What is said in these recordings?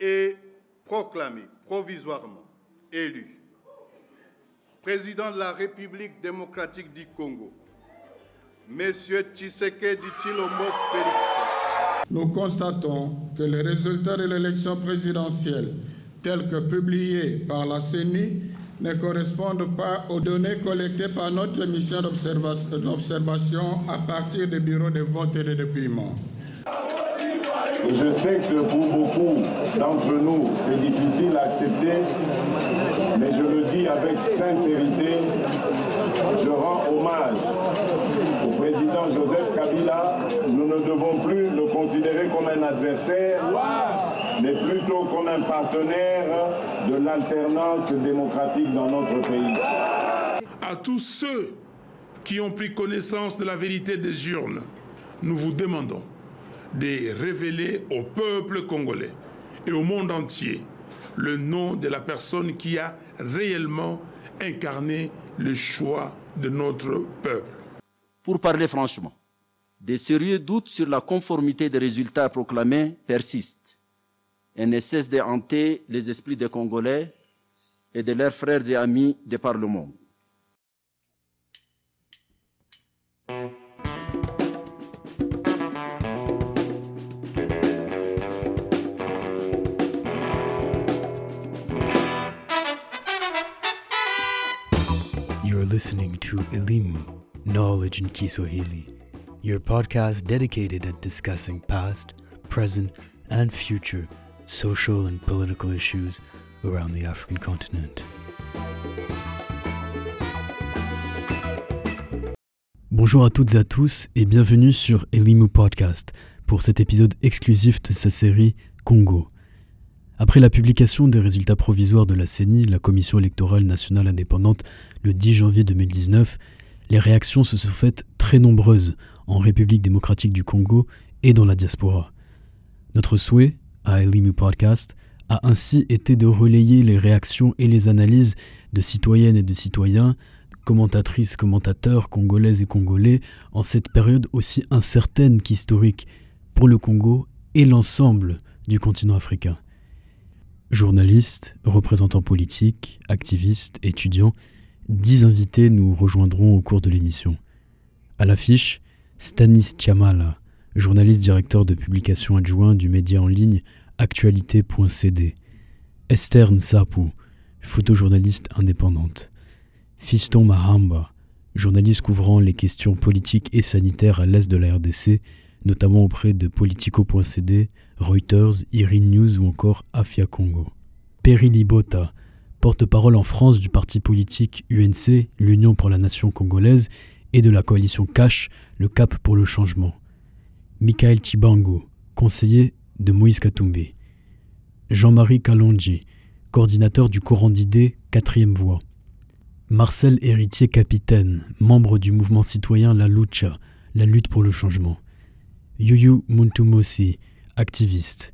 est proclamé provisoirement élu président de la République démocratique du Congo, Monsieur Tshisekedi Chilombo Félix. Nous constatons que les résultats de l'élection présidentielle, tels que publiés par la CENI, ne correspondent pas aux données collectées par notre mission d'observation à partir des bureaux de vote et de dépouillement. Je sais que pour beaucoup d'entre nous, c'est difficile à accepter, mais je le dis avec sincérité, je rends hommage au président Joseph Kabila. Nous ne devons plus le considérer comme un adversaire, mais plutôt comme un partenaire de l'alternance démocratique dans notre pays. À tous ceux qui ont pris connaissance de la vérité des urnes, nous vous demandons de révéler au peuple congolais et au monde entier le nom de la personne qui a réellement incarné le choix de notre peuple. Pour parler franchement, des sérieux doutes sur la conformité des résultats proclamés persistent et ne cessent de hanter les esprits des Congolais et de leurs frères et amis de par le monde. Listening to Elimu, Knowledge in Kiswahili, your podcast dedicated at discussing past, present, and future social and political issues around the African continent. Bonjour à toutes et à tous et bienvenue sur Elimu Podcast pour cet épisode exclusif de sa série Congo. Après la publication des résultats provisoires de la CENI, la Commission électorale nationale indépendante, le 10 janvier 2019, les réactions se sont faites très nombreuses en République démocratique du Congo et dans la diaspora. Notre souhait, à Elimu Podcast, a ainsi été de relayer les réactions et les analyses de citoyennes et de citoyens, commentatrices, commentateurs, congolaises et congolais, en cette période aussi incertaine qu'historique pour le Congo et l'ensemble du continent africain. Journalistes, représentants politiques, activistes, étudiants, dix invités nous rejoindront au cours de l'émission. À l'affiche, Stanis Tiamala, journaliste directeur de publication adjoint du média en ligne actualité.cd. Esther Nsapu, photojournaliste indépendante. Fiston Mahamba, journaliste couvrant les questions politiques et sanitaires à l'est de la RDC, notamment auprès de Politico.cd, Reuters, Irin News ou encore Afia Congo. Perry Libota, porte-parole en France du parti politique UNC, l'Union pour la Nation congolaise, et de la coalition CASH, le Cap pour le changement. Michael Chibango, conseiller de Moïse Katumbi. Jean-Marie Kalonji, coordinateur du courant d'idées 4 voie. Marcel Héritier Capitaine, membre du mouvement citoyen La Lucha, la lutte pour le changement. Yuyu Muntumosi, activiste.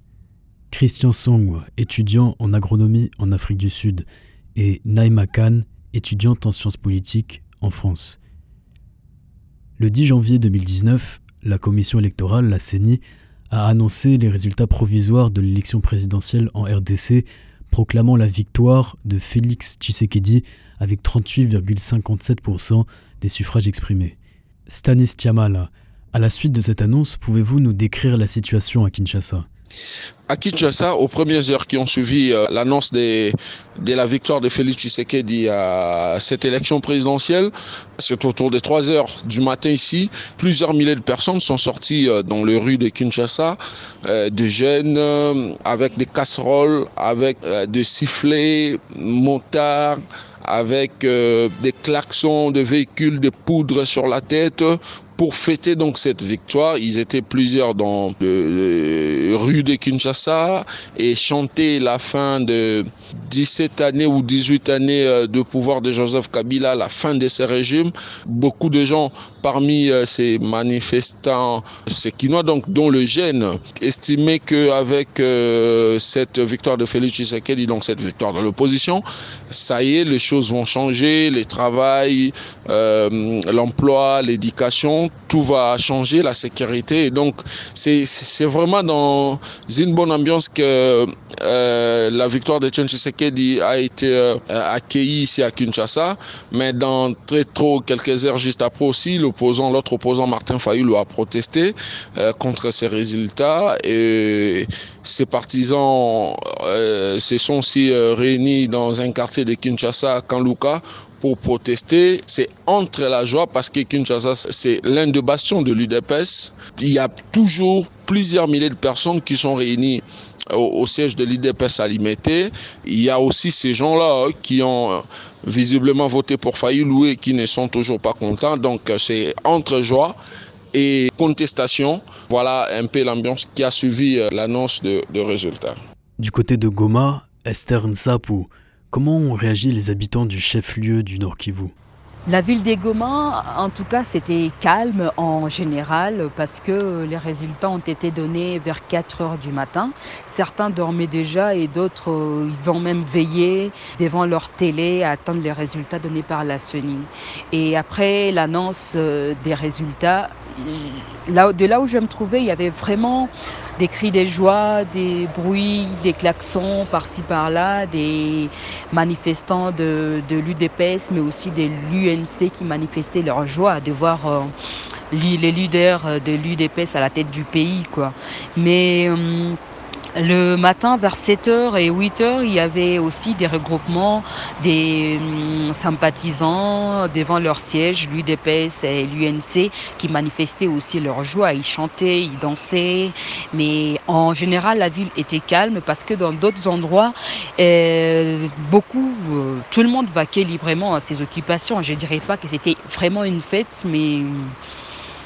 Christian Songwa, étudiant en agronomie en Afrique du Sud. Et Naima Khan, étudiante en sciences politiques en France. Le 10 janvier 2019, la commission électorale, la CENI, a annoncé les résultats provisoires de l'élection présidentielle en RDC, proclamant la victoire de Félix Tshisekedi avec 38,57% des suffrages exprimés. Stanis Tiamala, à la suite de cette annonce, pouvez-vous nous décrire la situation à Kinshasa? À Kinshasa, aux premières heures qui ont suivi euh, l'annonce de, la victoire de Félix Tshisekedi à cette élection présidentielle, c'est autour des 3 heures du matin ici, plusieurs milliers de personnes sont sorties euh, dans les rues de Kinshasa, euh, de jeunes euh, avec des casseroles, avec des sifflets, motards, avec des klaxons de véhicules de poudre sur la tête pour fêter donc cette victoire. Ils étaient plusieurs dans les rues de Kinshasa et chanter la fin de 17 années ou 18 années euh, de pouvoir de Joseph Kabila, la fin de ce régime. Beaucoup de gens parmi euh, ces manifestants séquinois, donc dont le gène, estimaient qu'avec euh, cette victoire de Félix Tshisekedi, donc cette victoire de l'opposition, ça y est, les choses vont changer, les travail, l'emploi, l'éducation, tout va changer, la sécurité. Et donc c'est vraiment dans une bonne ambiance que euh, la victoire de Etienne Tshisekedi a été euh, accueillie ici à Kinshasa. Mais dans très trop quelques heures juste après aussi, l'opposant, l'autre opposant Martin Fayoulou a protesté euh, contre ces résultats et ses partisans se sont aussi réunis dans un quartier de Kinshasa, Kanluka, pour protester. C'est entre la joie parce que Kinshasa, c'est l'un des bastions de l'UDPS. Il y a toujours plusieurs milliers de personnes qui sont réunies au, siège de l'IDPS à Limité. Il y a aussi ces gens-là hein, qui ont euh, visiblement voté pour Fayoulou et qui ne sont toujours pas contents. Donc euh, c'est entre joie et contestation. Voilà un peu l'ambiance qui a suivi euh, l'annonce de, de résultats. Du côté de Goma, Esther Nsapou, Comment ont réagi les habitants du chef-lieu du Nord Kivu? La ville des Goma, en tout cas, c'était calme en général parce que les résultats ont été donnés vers 4 heures du matin. Certains dormaient déjà et d'autres, ils ont même veillé devant leur télé à attendre les résultats donnés par la CENI. Et après l'annonce euh, des résultats, de là où je me trouvais, il y avait vraiment des cris de joie, des bruits, des klaxons par-ci par-là, des manifestants de, l'UDPS, mais aussi de l'UNC qui manifestaient leur joie de voir euh, les leaders de l'UDPS à la tête du pays. Quoi. Mais euh, le matin, vers 7h et 8h, il y avait aussi des regroupements des hum, sympathisants devant leur siège, l'UDPS et l'UNC, qui manifestaient aussi leur joie. Ils chantaient, ils dansaient. Mais en général, la ville était calme parce que dans d'autres endroits, euh, beaucoup, euh, tout le monde vaquait librement à ses occupations. Je dirais pas que c'était vraiment une fête, mais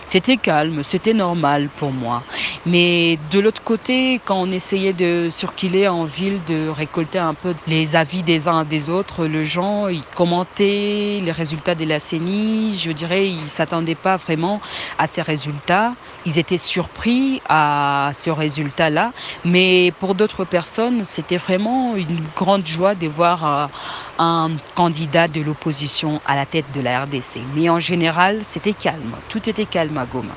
c'était calme, c'était normal pour moi. Mais de l'autre côté, quand on essayait de circuler en ville, de récolter un peu les avis des uns des autres, les gens, ils commentaient les résultats de la CENI. Je dirais, ils s'attendaient pas vraiment à ces résultats. Ils étaient surpris à ce résultat-là. Mais pour d'autres personnes, c'était vraiment une grande joie de voir euh, un candidat de l'opposition à la tête de la RDC. Mais en général, c'était calme. Tout était calme à Goma.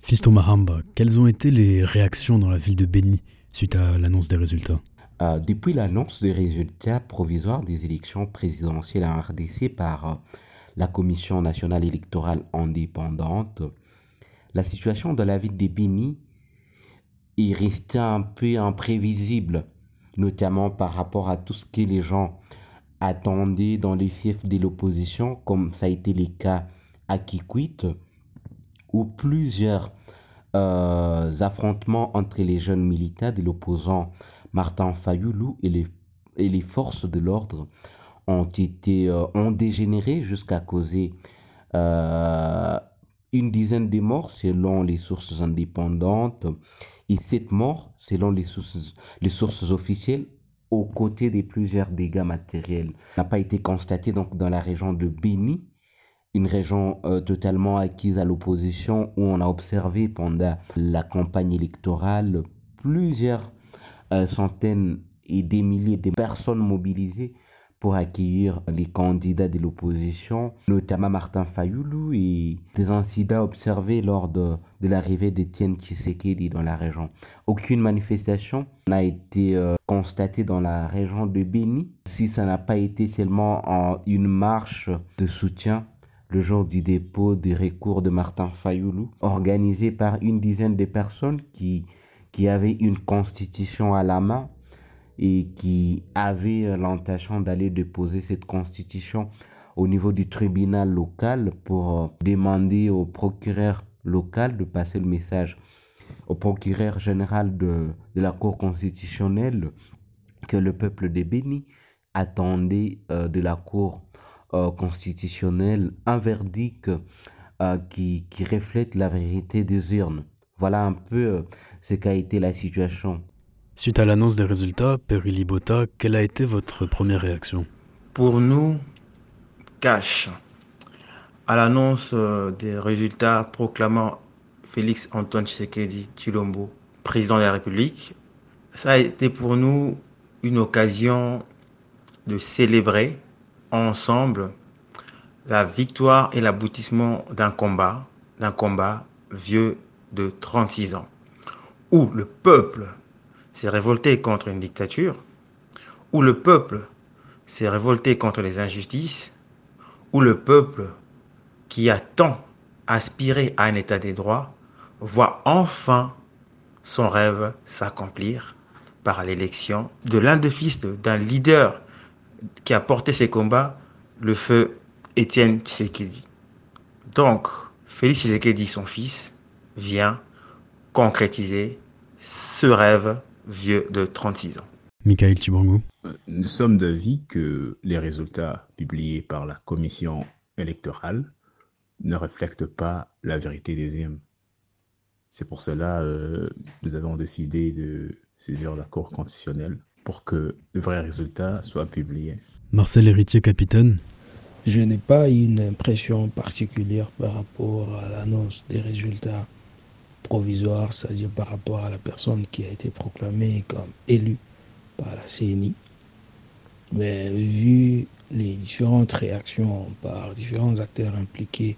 Fiston Mahamba, quelles ont été les réactions dans la ville de Beni suite à l'annonce des résultats? Euh, Depuis l'annonce des résultats provisoires des élections présidentielles en RDC par euh, la Commission nationale électorale indépendante, la situation de la ville de Beni est restée un peu imprévisible, notamment par rapport à tout ce que les gens attendaient dans les fiefs de l'opposition, comme ça a été le cas à Kikwit, où plusieurs euh, affrontements entre les jeunes militaires de l'opposant Martin Fayoulou et les, forces de l'ordre ont euh, dégénéré jusqu'à causer euh, une dizaine de morts selon les sources indépendantes et sept morts selon les sources, les sources officielles aux côtés de plusieurs dégâts matériels. n'a pas été constaté donc dans la région de Beni une région euh, totalement acquise à l'opposition où on a observé pendant la campagne électorale plusieurs euh, centaines et des milliers de personnes mobilisées pour accueillir les candidats de l'opposition, notamment Martin Fayoulou et des incidents observés lors de, de l'arrivée d'Etienne Tshisekedi dans la région. Aucune manifestation n'a été euh, constatée dans la région de Beni, si ça n'a pas été seulement en une marche de soutien le jour du dépôt des recours de Martin Fayoulou, organisé par une dizaine de personnes qui, qui avaient une constitution à la main et qui avaient l'intention d'aller déposer cette constitution au niveau du tribunal local pour euh, demander au procureur local de passer le message au procureur général de, de la Cour constitutionnelle que le peuple de Béni attendait euh, de la Cour euh, constitutionnel, un verdict qui, qui, reflète la vérité des urnes. Voilà un peu ce qu'a été la situation. Suite à l'annonce des résultats, Perry Libota, quelle a été votre première réaction? Pour nous, cash. À l'annonce des résultats proclamant Félix Antoine Tshisekedi Chilombo président de la République, ça a été pour nous une occasion de célébrer ensemble la victoire et l'aboutissement d'un combat d'un combat vieux de 36 ans, où le peuple s'est révolté contre une dictature, où le peuple s'est révolté contre les injustices, où le peuple qui a tant aspiré à un état des droits voit enfin son rêve s'accomplir par l'élection de l'un des fils d'un leader qui a porté ses combats, le feu Étienne Tshisekedi. Donc, Félix Tshisekedi, son fils, vient concrétiser ce rêve vieux de 36 ans. Michael Chibangu. Nous sommes d'avis que les résultats publiés par la commission électorale ne reflètent pas la vérité des urnes. C'est pour cela que euh, nous avons décidé de saisir la Cour constitutionnelle pour que le vrai résultat soit publié. Marcel Héritier, capitaine. Je n'ai pas une impression particulière par rapport à l'annonce des résultats provisoires, c'est-à-dire par rapport à la personne qui a été proclamée comme élue par la CNI. Mais vu les différentes réactions par différents acteurs impliqués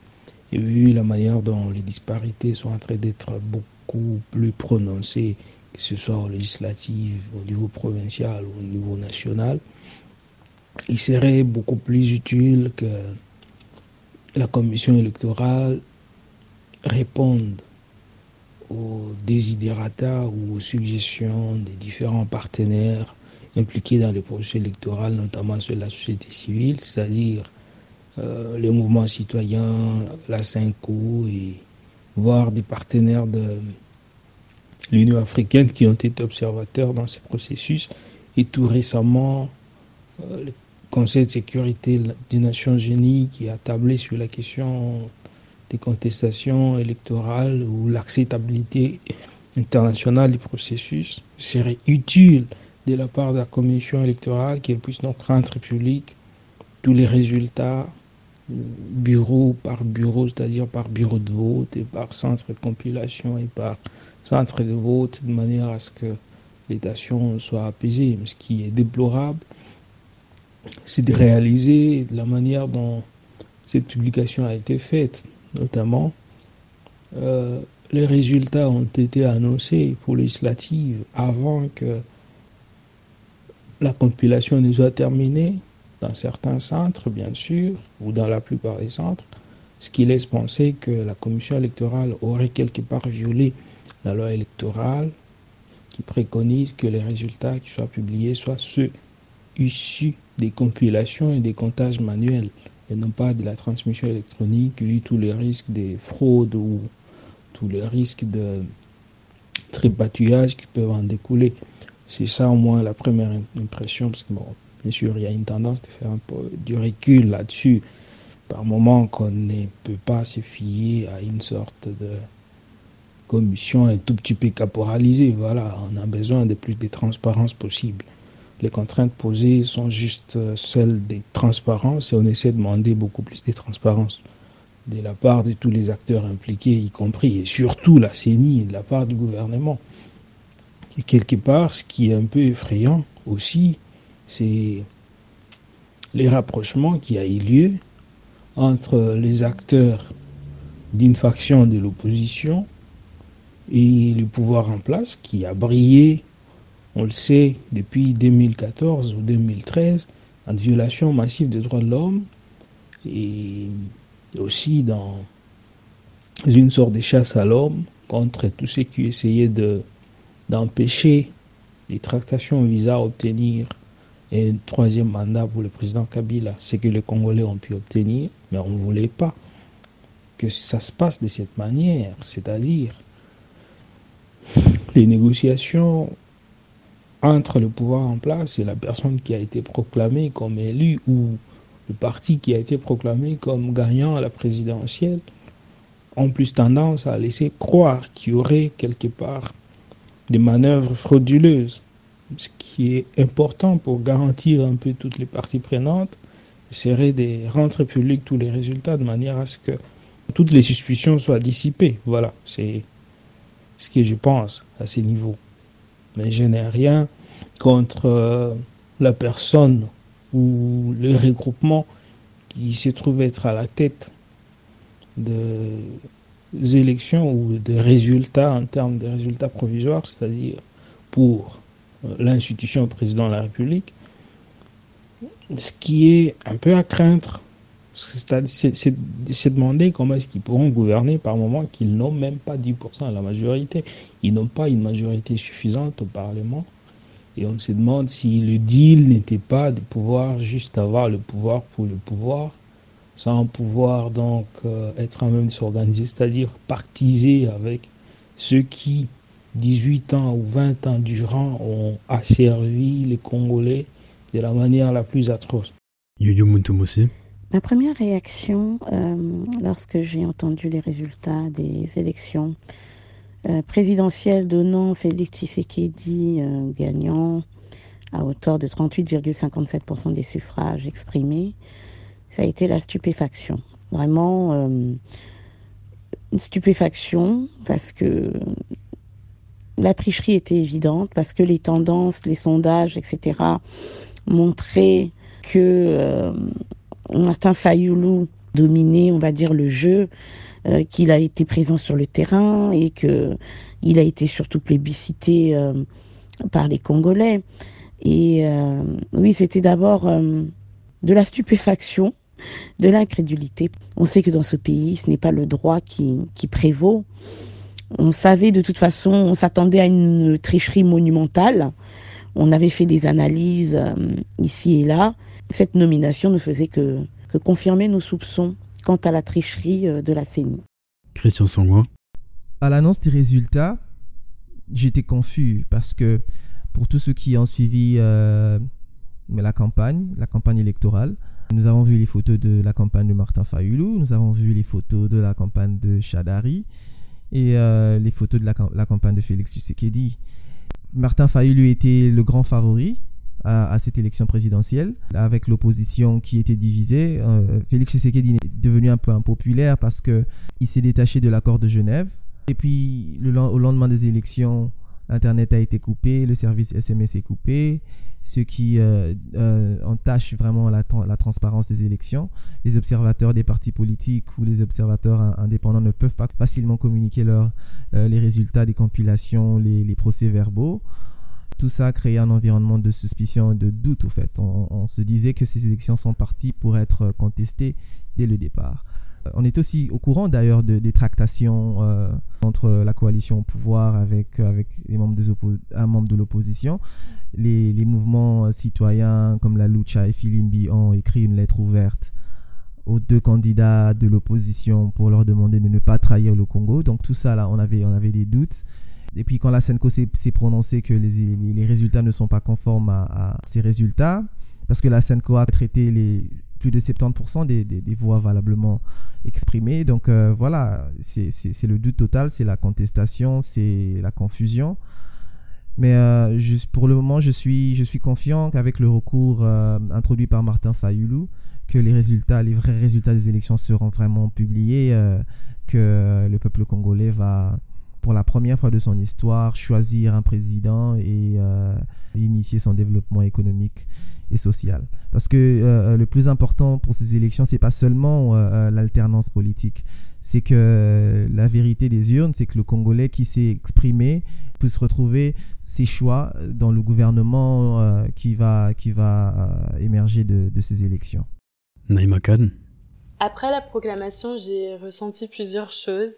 et vu la manière dont les disparités sont en train d'être beaucoup plus prononcées, que ce soit au législatif, au niveau provincial ou au niveau national, il serait beaucoup plus utile que la commission électorale réponde aux désidérata ou aux suggestions des différents partenaires impliqués dans le processus électoral, notamment de la société civile, c'est-à-dire euh, les mouvements citoyens, la CINCO et voire des partenaires de l'Union africaine qui ont été observateurs dans ces processus et tout récemment euh, le Conseil de sécurité des Nations Unies qui a tablé sur la question des contestations électorales ou l'acceptabilité internationale du processus serait utile de la part de la commission électorale qu'elle puisse donc rendre public tous les résultats euh, bureau par bureau, c'est-à-dire par bureau de vote et par centre de compilation et par centre de vote, de manière à ce que les nations soient apaisées. Ce qui est déplorable, c'est de réaliser la manière dont cette publication a été faite notamment, euh, les résultats ont été annoncés pour législative avant que la compilation ne soit terminée, dans certains centres, bien sûr, ou dans la plupart des centres, ce qui laisse penser que la commission électorale aurait quelque part violé la loi électorale qui préconise que les résultats qui soient publiés soient ceux issus des compilations et des comptages manuels et non pas de la transmission électronique, vu tous les risques de fraude ou tous les risques de tripatouillage qui peuvent en découler. C'est ça au moins la première impression, parce que bon, bien sûr, il y a une tendance de faire un peu du recul là-dessus, par moment qu'on ne peut pas se fier à une sorte de commission un tout petit peu caporalisée. Voilà, on a besoin de plus de transparence possible les contraintes posées sont juste euh, celles des transparences et on essaie de demander beaucoup plus de transparence de la part de tous les acteurs impliqués, y compris et surtout la CENI de la part du gouvernement. Et quelque part, ce qui est un peu effrayant aussi, c'est les rapprochements qui a eu lieu entre les acteurs d'une faction de l'opposition et le pouvoir en place qui a brillé on le sait depuis 2014 ou 2013, en violation massive des droits de l'homme et aussi dans une sorte de chasse à l'homme contre tous ceux qui essayaient de, d'empêcher les tractations visant à obtenir un troisième mandat pour le président Kabila, ce que les Congolais ont pu obtenir, mais on ne voulait pas que ça se passe de cette manière, c'est-à-dire les négociations entre le pouvoir en place et la personne qui a été proclamée comme élue ou le parti qui a été proclamé comme gagnant à la présidentielle ont plus tendance à laisser croire qu'il y aurait quelque part des manœuvres frauduleuses. Ce qui est important pour garantir un peu toutes les parties prenantes serait de rendre public tous les résultats de manière à ce que toutes les suspicions soient dissipées. Voilà, c'est ce que je pense à ces niveaux mais je n'ai rien contre euh, la personne ou le regroupement qui se trouve être à la tête de élections ou des résultats en termes de résultats provisoires, c'est-à-dire pour euh, l'institution président de la République, ce qui est un peu à craindre. C'est demander comment est-ce qu'ils pourront gouverner par moment qu'ils n'ont même pas 10% à la majorité. Ils n'ont pas une majorité suffisante au Parlement. Et on se demande si le deal n'était pas de pouvoir juste avoir le pouvoir pour le pouvoir, sans pouvoir donc euh, être en même de s'organiser, c'est-à-dire partiser avec ceux qui, 18 ans ou 20 ans durant, ont asservi les Congolais de la manière la plus atroce. Muntumose. Ma première réaction euh, lorsque j'ai entendu les résultats des élections euh, présidentielles donnant Félix Tshisekedi euh, gagnant à hauteur de 38,57% des suffrages exprimés, ça a été la stupéfaction. Vraiment une stupéfaction parce que la tricherie était évidente, parce que les tendances, les sondages, etc., montraient que euh, Martin Fayoulou dominait, on va dire, le jeu, euh, qu'il a été présent sur le terrain et que il a été surtout plébiscité euh, par les Congolais. Et oui, c'était d'abord de la stupéfaction, de l'incrédulité. On sait que dans ce pays, ce n'est pas le droit qui, prévaut. On savait de toute façon, on s'attendait à une tricherie monumentale. On avait fait des analyses euh, ici et là. Cette nomination ne faisait que, confirmer nos soupçons quant à la tricherie euh, de la CENI. Christian Songwa. À l'annonce des résultats, j'étais confus parce que pour tous ceux qui ont suivi euh, la campagne, la campagne électorale, nous avons vu les photos de la campagne de Martin Fayoulou, nous avons vu les photos de la campagne de Chadari et les photos de la, la campagne de Félix Tshisekedi. Martin Fayoulou était le grand favori à, cette élection présidentielle, avec l'opposition qui était divisée. Euh, Félix Tshisekedi est devenu un peu impopulaire parce qu'il s'est détaché de l'accord de Genève. Et puis, au lendemain des élections, Internet a été coupé, le service SMS est coupé ce qui euh, euh, entache vraiment la, transparence des élections. Les observateurs des partis politiques ou les observateurs indépendants ne peuvent pas facilement communiquer leur, les résultats des compilations, les, procès-verbaux. Tout ça a créé un environnement de suspicion et de doute, au fait. On, se disait que ces élections sont parties pour être contestées dès le départ. On est aussi au courant d'ailleurs de, des tractations euh, entre la coalition au pouvoir avec, avec les membres un membre de l'opposition. Les, les, mouvements citoyens comme la Lucha et Filimbi ont écrit une lettre ouverte aux deux candidats de l'opposition pour leur demander de ne pas trahir le Congo. Donc tout ça, là, on avait, on avait des doutes. Et puis quand la SENCO s'est prononcée que les, résultats ne sont pas conformes à, ces résultats, parce que la SENCO a traité les plus de 70% des, voix valablement exprimées. Donc euh, voilà, c'est le doute total, c'est la contestation, c'est la confusion. Mais euh, pour le moment, je suis, je suis confiant qu'avec le recours euh, introduit par Martin Fayoulou, que les résultats, les vrais résultats des élections seront vraiment publiés, que le peuple congolais va, pour la première fois de son histoire, choisir un président et initier son développement économique et sociale. Parce que euh, euh, le plus important pour ces élections, c'est pas seulement euh, l'alternance politique, c'est que la vérité des urnes, c'est que le Congolais qui s'est exprimé puisse retrouver ses choix dans le gouvernement qui va, qui va émerger de, de, ces élections. Naïma Khan. Après la proclamation, j'ai ressenti plusieurs choses.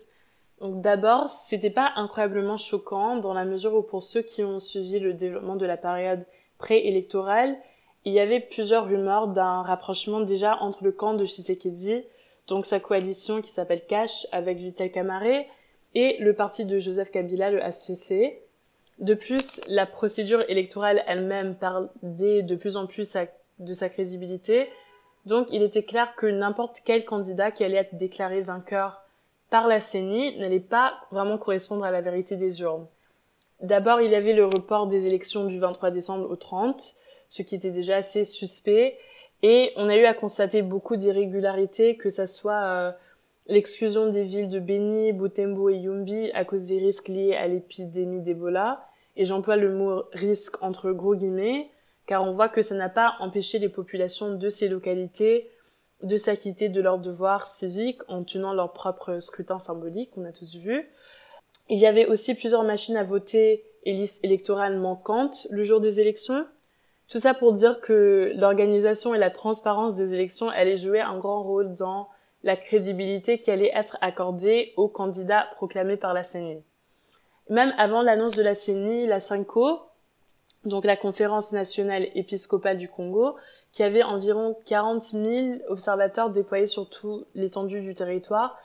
Donc d'abord, c'était pas incroyablement choquant dans la mesure où pour ceux qui ont suivi le développement de la période préélectorale, il y avait plusieurs rumeurs d'un rapprochement déjà entre le camp de Shisekedi, donc sa coalition qui s'appelle Cash avec Vital Kamaré, et le parti de Joseph Kabila, le FCC. De plus, la procédure électorale elle-même perdait de plus en plus de sa crédibilité, donc il était clair que n'importe quel candidat qui allait être déclaré vainqueur par la CENI n'allait pas vraiment correspondre à la vérité des urnes. D'abord, il y avait le report des élections du 23 décembre au 30, ce qui était déjà assez suspect. Et on a eu à constater beaucoup d'irrégularités, que ça soit euh, l'exclusion des villes de Beni, Butembo et Yumbi à cause des risques liés à l'épidémie d'Ebola. Et j'emploie le mot risque entre gros guillemets, car on voit que ça n'a pas empêché les populations de ces localités de s'acquitter de leurs devoirs civiques en tenant leur propre scrutin symbolique, on a tous vu. Il y avait aussi plusieurs machines à voter et listes électorales manquantes le jour des élections. Tout ça pour dire que l'organisation et la transparence des élections allaient jouer un grand rôle dans la crédibilité qui allait être accordée aux candidats proclamés par la CENI. Même avant l'annonce de la CENI, la CINCO, donc la conférence nationale épiscopale du Congo, qui avait environ 40 000 observateurs déployés sur tout l'étendue du territoire,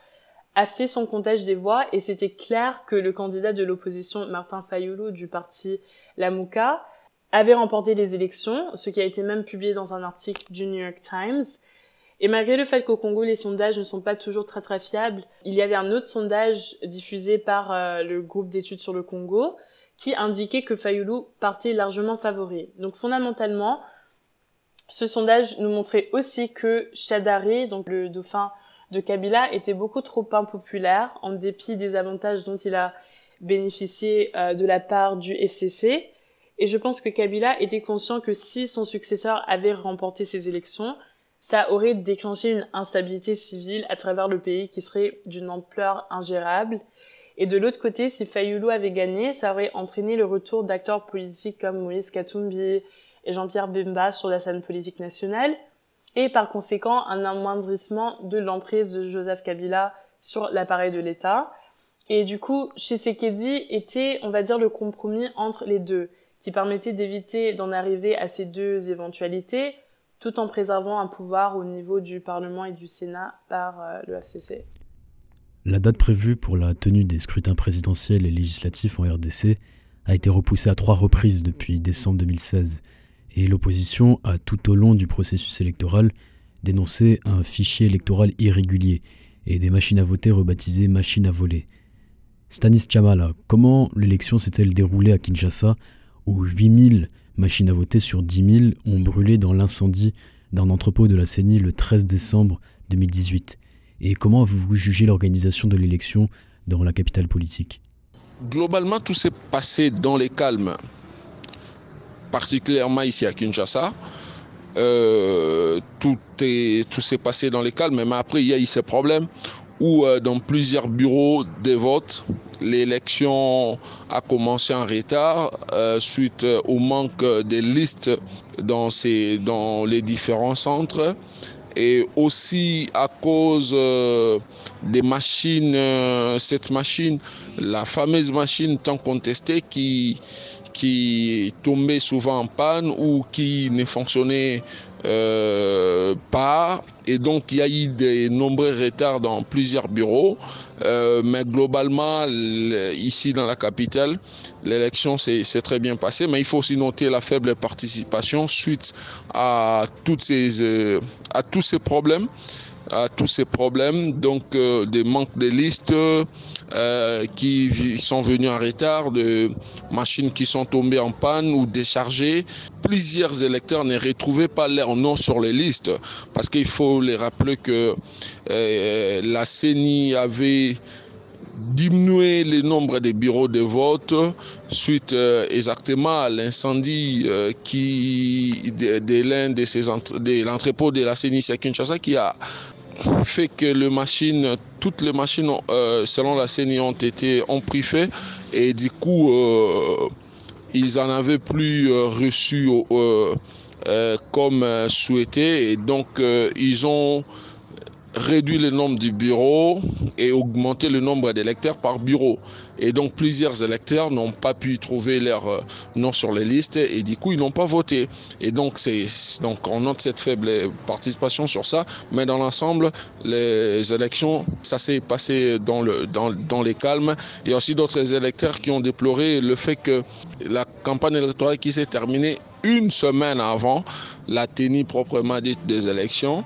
a fait son comptage des voix et c'était clair que le candidat de l'opposition, Martin Fayoulou du parti Lamouka, avait remporté les élections, ce qui a été même publié dans un article du New York Times. Et malgré le fait qu'au Congo, les sondages ne sont pas toujours très très fiables, il y avait un autre sondage diffusé par euh, le groupe d'études sur le Congo qui indiquait que Fayoulou partait largement favori. Donc fondamentalement, ce sondage nous montrait aussi que Chadari, donc le dauphin de Kabila, était beaucoup trop impopulaire en dépit des avantages dont il a bénéficié euh, de la part du FCC. Et je pense que Kabila était conscient que si son successeur avait remporté ces élections, ça aurait déclenché une instabilité civile à travers le pays qui serait d'une ampleur ingérable. Et de l'autre côté, si Fayoulou avait gagné, ça aurait entraîné le retour d'acteurs politiques comme Moïse Katumbi et Jean-Pierre Bemba sur la scène politique nationale, et par conséquent un amoindrissement de l'emprise de Joseph Kabila sur l'appareil de l'État. Et du coup, Tshisekedi était, on va dire, le compromis entre les deux qui permettait d'éviter d'en arriver à ces deux éventualités, tout en préservant un pouvoir au niveau du Parlement et du Sénat par euh, le FCC. La date prévue pour la tenue des scrutins présidentiels et législatifs en RDC a été repoussée à trois reprises depuis décembre 2016, et l'opposition a tout au long du processus électoral dénoncé un fichier électoral irrégulier et des machines à voter rebaptisées machines à voler. Stanis Chamala, comment l'élection s'est-elle déroulée à Kinshasa où 8000 machines à voter sur 10 000 ont brûlé dans l'incendie d'un entrepôt de la CENI le 13 décembre 2018 Et comment avez-vous jugé l'organisation de l'élection dans la capitale politique? Globalement, tout s'est passé dans les calmes, particulièrement ici à Kinshasa. Euh, tout tout s'est passé dans les calmes, mais après il y a eu ces problèmes où euh, dans plusieurs bureaux de vote, l'élection a commencé en retard euh, suite au manque de listes dans, ces, dans les différents centres et aussi à cause des machines, cette machine, la fameuse machine tant contestée qui, qui tombait souvent en panne ou qui ne fonctionnait euh, pas. Et donc, il y a eu de nombreux retards dans plusieurs bureaux. Euh, mais globalement, ici dans la capitale, l'élection s'est très bien passée. Mais il faut aussi noter la faible participation suite à, toutes ces, euh, à tous ces problèmes à tous ces problèmes, donc euh, des manques de listes euh, qui sont venus en retard, de machines qui sont tombées en panne ou déchargées. Plusieurs électeurs ne retrouvaient pas leur nom sur les listes parce qu'il faut les rappeler que euh, la CENI avait diminué le nombre de bureaux de vote suite exactement à l'incendie qui de, de l'un de ces de l'entrepôt de la CENI à Kinshasa qui a fait que les machines, toutes les machines, euh, selon la CENI, ont été pris fait et du coup, euh, ils en avaient plus euh, reçu comme souhaité. Et donc ils ont réduit le nombre du bureau et augmenté le nombre d'électeurs par bureau. Et donc plusieurs électeurs n'ont pas pu trouver leur euh, nom sur les listes et du coup ils n'ont pas voté. Et donc on note cette faible participation sur ça, mais dans l'ensemble les élections ça s'est passé dans, dans les calmes. Il y a aussi d'autres électeurs qui ont déploré le fait que la campagne électorale qui s'est terminée une semaine avant la tenue proprement dite des élections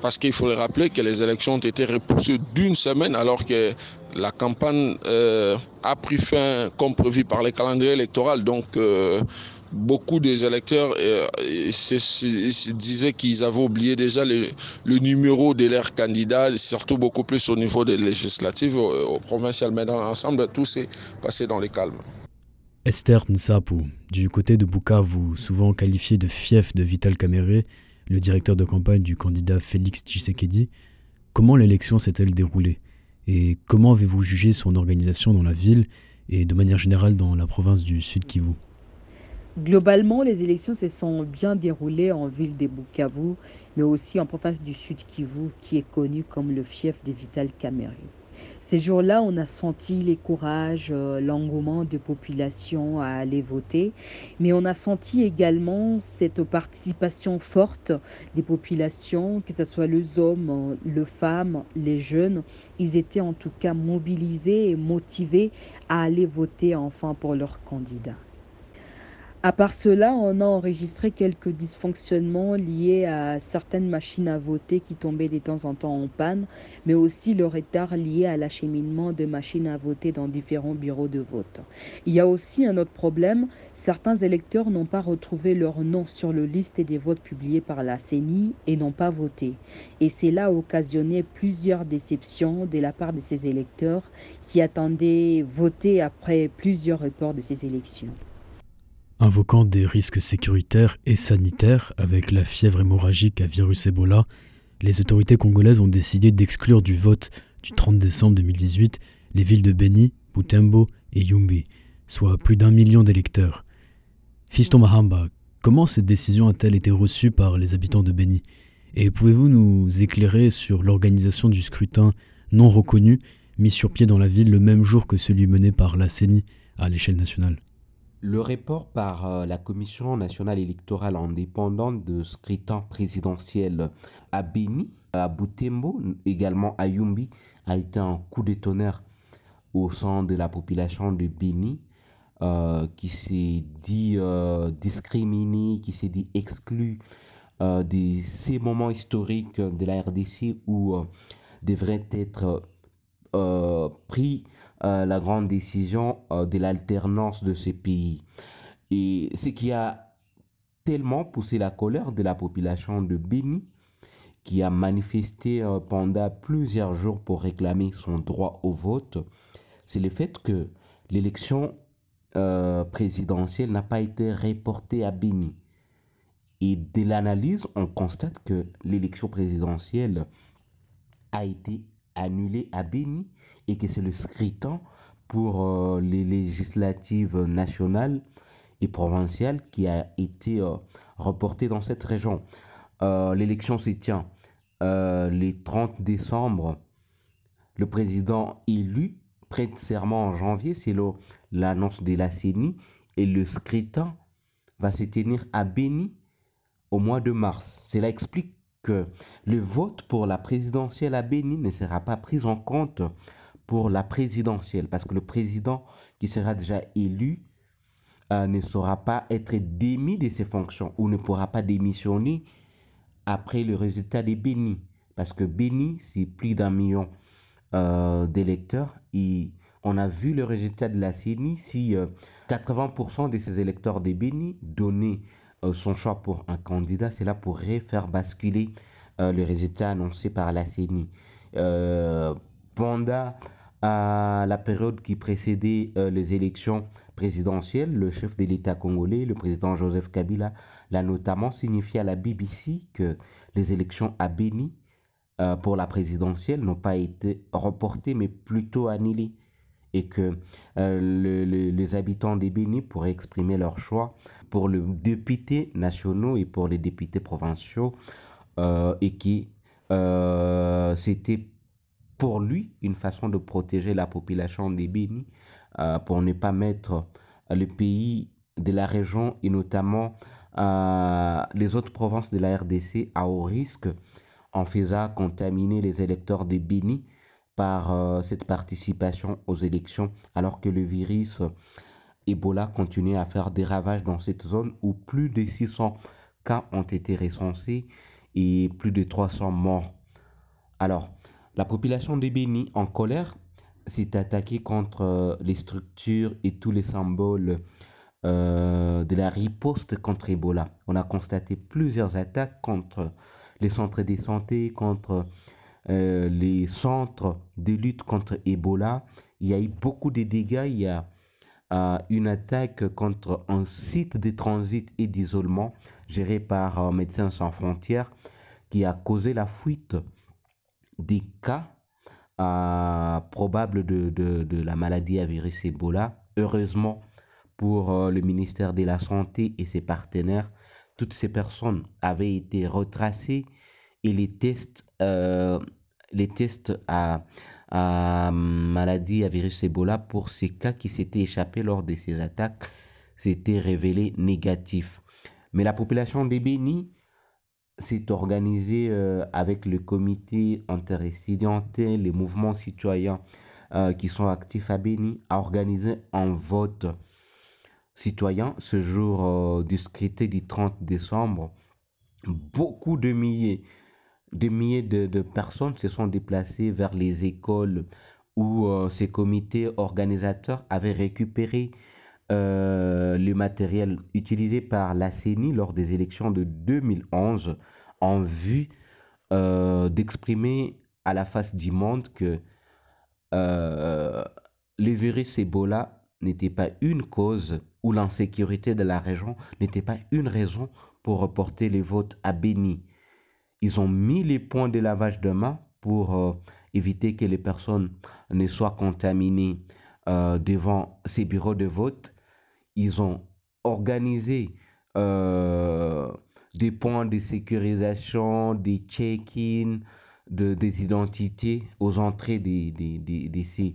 parce qu'il faut le rappeler que les élections ont été repoussées d'une semaine alors que la campagne euh, a pris fin comme prévu par les calendriers électoraux. Donc, euh, beaucoup des électeurs euh, disaient qu'ils avaient oublié déjà le, numéro de leurs candidats, surtout beaucoup plus au niveau des législatives, au, au provincial. Mais dans l'ensemble, tout s'est passé dans les calmes. Esther Nsapu, du côté de Bukavu, souvent qualifiée de fief de Vital Kamere, le directeur de campagne du candidat Félix Tshisekedi. Comment l'élection s'est-elle déroulée Et comment avez-vous jugé son organisation dans la ville et de manière générale dans la province du Sud Kivu? Globalement, les élections se sont bien déroulées en ville de Bukavu, mais aussi en province du Sud Kivu, qui est connue comme le fief de Vital Kamerhe. Ces jours-là, on a senti les courages, euh, l'engouement de population à aller voter, mais on a senti également cette participation forte des populations, que ce soit les hommes, les femmes, les jeunes. Ils étaient en tout cas mobilisés et motivés à aller voter enfin pour leur candidat. À part cela, on a enregistré quelques dysfonctionnements liés à certaines machines à voter qui tombaient de temps en temps en panne, mais aussi le retard lié à l'acheminement de machines à voter dans différents bureaux de vote. Il y a aussi un autre problème, certains électeurs n'ont pas retrouvé leur nom sur le liste des votes publiés par la CENI et n'ont pas voté. Et cela a occasionné plusieurs déceptions de la part de ces électeurs qui attendaient voter après plusieurs reports de ces élections. Invoquant des risques sécuritaires et sanitaires avec la fièvre hémorragique à virus Ebola, les autorités congolaises ont décidé d'exclure du vote du 30 décembre 2018 les villes de Beni, Butembo et Yumbi, soit plus d'un million d'électeurs. Fiston Mahamba, comment cette décision a-t-elle été reçue par les habitants de Beni? Et pouvez-vous nous éclairer sur l'organisation du scrutin non reconnu mis sur pied dans la ville le même jour que celui mené par la CENI à l'échelle nationale? Le report par euh, la Commission nationale électorale indépendante de scrutin présidentiel à Beni, à Butembo, également à Yumbi, a été un coup de tonnerre au sein de la population de Beni, euh, qui s'est dit euh, discriminé, qui s'est dit exclu de ces moments historiques de la RDC où devrait être pris euh, la grande décision euh, de l'alternance de ces pays. Et ce qui a tellement poussé la colère de la population de Béni, qui a manifesté euh, pendant plusieurs jours pour réclamer son droit au vote, c'est le fait que l'élection présidentielle n'a pas été reportée à Béni. Et de l'analyse, on constate que l'élection présidentielle a été annulée à Béni et que c'est le scrutin pour euh, les législatives nationales et provinciales qui a été euh, reporté dans cette région. Euh, l'élection se tient le 30 décembre. Le président élu prête serment en janvier, c'est l'annonce de la CENI, et le scrutin va se tenir à Béni au mois de mars. Cela explique que le vote pour la présidentielle à Béni ne sera pas pris en compte pour la présidentielle, parce que le président qui sera déjà élu euh, ne saura pas être démis de ses fonctions ou ne pourra pas démissionner après le résultat des Béni, parce que Béni, c'est plus d'un million euh, d'électeurs et on a vu le résultat de la CENI, si 80% euh, de ces électeurs des Béni donnaient son choix pour un candidat, cela pourrait faire basculer le résultat annoncé par la CENI. pendant à la période qui précédait euh, les élections présidentielles, le chef de l'État congolais, le président Joseph Kabila, l'a notamment signifié à la BBC que les élections à Béni euh, pour la présidentielle n'ont pas été reportées mais plutôt annulées. Et que euh, les habitants des Béni pourraient exprimer leur choix pour les députés nationaux et pour les députés provinciaux et qui c'était pour lui une façon de protéger la population des Béni euh, pour ne pas mettre le pays de la région et notamment euh, les autres provinces de la RDC à haut risque en faisant contaminer les électeurs des Béni par euh, cette participation aux élections alors que le virus Ebola continue à faire des ravages dans cette zone où plus de 600 cas ont été recensés et plus de 300 morts. Alors, la population de Béni, en colère, s'est attaquée contre euh, les structures et tous les symboles euh, de la riposte contre Ebola. On a constaté plusieurs attaques contre les centres de santé, contre euh, les centres de lutte contre Ebola. Il y a eu beaucoup de dégâts. Il y a une attaque contre un site de transit et d'isolement géré par Médecins sans frontières qui a causé la fuite des cas probables de, de, la maladie à virus Ebola. Heureusement pour le ministère de la Santé et ses partenaires, toutes ces personnes avaient été retracées et les tests, euh, les tests à, maladie à virus Ebola pour ces cas qui s'étaient échappés lors de ces attaques s'étaient révélés négatifs. Mais la population des Béni s'est organisée euh, avec le comité interrésidental, les mouvements citoyens euh, qui sont actifs à Béni, à organiser un vote citoyen ce jour du scrutin du 30 décembre. Beaucoup de milliers milliers de, personnes se sont déplacées vers les écoles où euh, ces comités organisateurs avaient récupéré euh, le matériel utilisé par la CENI lors des élections de 2011 en vue euh, d'exprimer à la face du monde que le virus Ebola n'était pas une cause ou l'insécurité de la région n'était pas une raison pour reporter les votes à Béni. Ils ont mis les points de lavage de main pour euh, éviter que les personnes ne soient contaminées euh, devant ces bureaux de vote. Ils ont organisé euh, des points de sécurisation, des check-in, de, des identités aux entrées de ces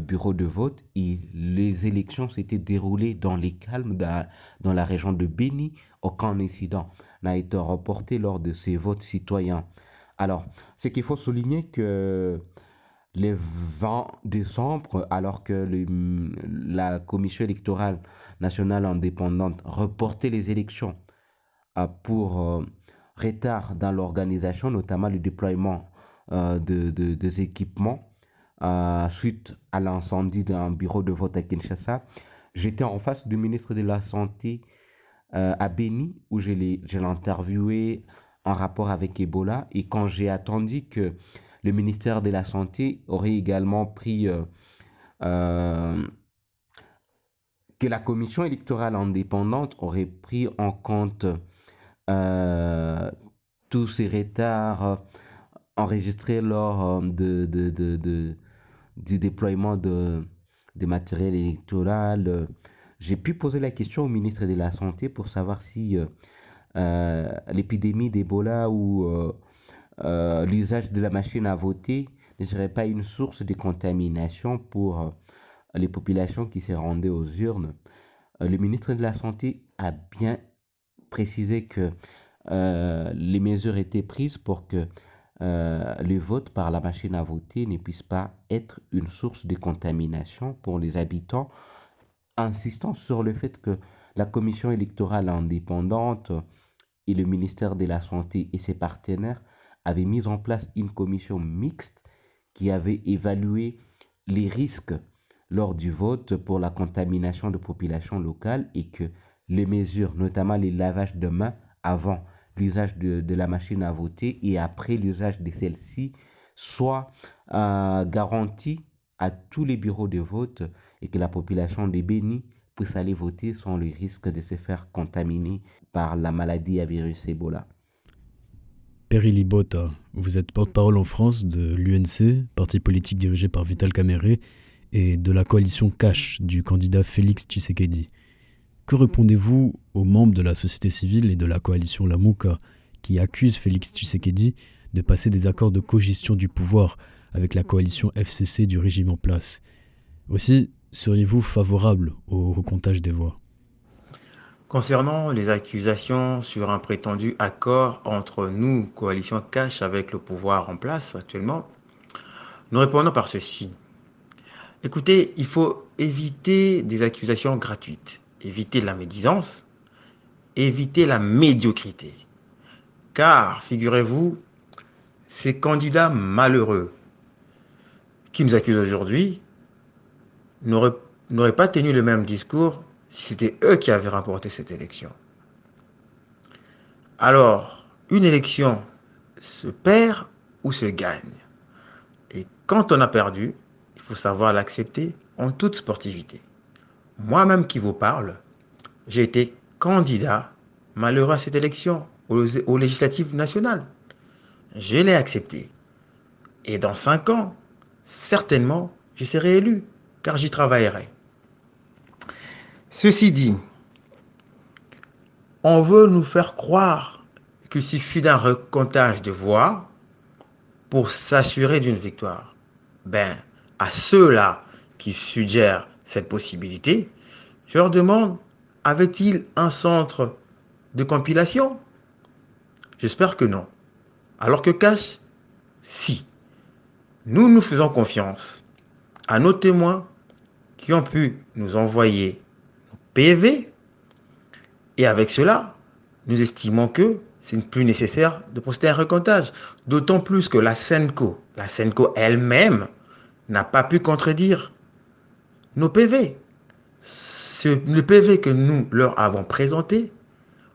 bureaux de vote et les élections s'étaient déroulées dans les calmes dans la région de Béni, aucun incident n'a été reporté lors de ces votes citoyens. Alors, c'est qu'il faut souligner que le 20 décembre, alors que la Commission électorale nationale indépendante reportait les élections euh, pour euh, retard dans l'organisation, notamment le déploiement euh, de, des équipements suite à l'incendie d'un bureau de vote à Kinshasa, j'étais en face du ministre de la Santé à Beni, où je l'ai interviewé en rapport avec Ebola. Et quand j'ai attendu que le ministère de la Santé aurait également pris... Euh, euh, que la commission électorale indépendante aurait pris en compte tous ces retards enregistrés lors de, du déploiement de, de matériel électoral. J'ai pu poser la question au ministre de la Santé pour savoir si euh, euh, l'épidémie d'Ebola ou euh, l'usage de la machine à voter ne serait pas une source de contamination pour les populations qui se rendaient aux urnes. le ministre de la Santé a bien précisé que les mesures étaient prises pour que le vote par la machine à voter ne puisse pas être une source de contamination pour les habitants insistant sur le fait que la commission électorale indépendante et le ministère de la Santé et ses partenaires avaient mis en place une commission mixte qui avait évalué les risques lors du vote pour la contamination de populations locales et que les mesures, notamment les lavages de mains avant l'usage de, la machine à voter et après l'usage de celle-ci, soient euh, garanties à tous les bureaux de vote et que la population des Béni puisse aller voter sans le risque de se faire contaminer par la maladie à virus Ebola. Perry Libota, vous êtes porte-parole en France de l'UNC, parti politique dirigé par Vital Kamere, et de la coalition Cash du candidat Félix Tshisekedi. Que répondez-vous aux membres de la société civile et de la coalition Lamouka qui accusent Félix Tshisekedi de passer des accords de cogestion du pouvoir avec la coalition FCC du régime en place? Aussi, seriez-vous favorable au recomptage des voix? Concernant les accusations sur un prétendu accord entre nous, coalition cash, avec le pouvoir en place actuellement, nous répondons par ceci. Écoutez, il faut éviter des accusations gratuites, éviter la médisance, éviter la médiocrité. Car, figurez-vous, ces candidats malheureux qui nous accusent aujourd'hui n'auraient pas tenu le même discours c'était eux qui avaient remporté cette élection. Alors, une élection se perd ou se gagne. Et quand on a perdu, il faut savoir l'accepter en toute sportivité. moi-même qui vous parle, j'ai été candidat malheureux à cette élection aux, législatives nationales. Je l'ai accepté. Et dans cinq ans, certainement, je serai élu, car j'y travaillerai. Ceci dit, on veut nous faire croire qu'il suffit d'un recomptage de voix pour s'assurer d'une victoire. Ben, à ceux-là qui suggèrent cette possibilité, je leur demande, avait-il un centre de compilation? J'espère que non. Alors que cache Si. Nous nous faisons confiance à nos témoins qui ont pu nous envoyer PV et avec cela, nous estimons que ce n'est plus nécessaire de procéder à un recomptage. D'autant plus que la SENCO, la SENCO elle-même, n'a pas pu contredire nos PV. Ce, le PV que nous leur avons présenté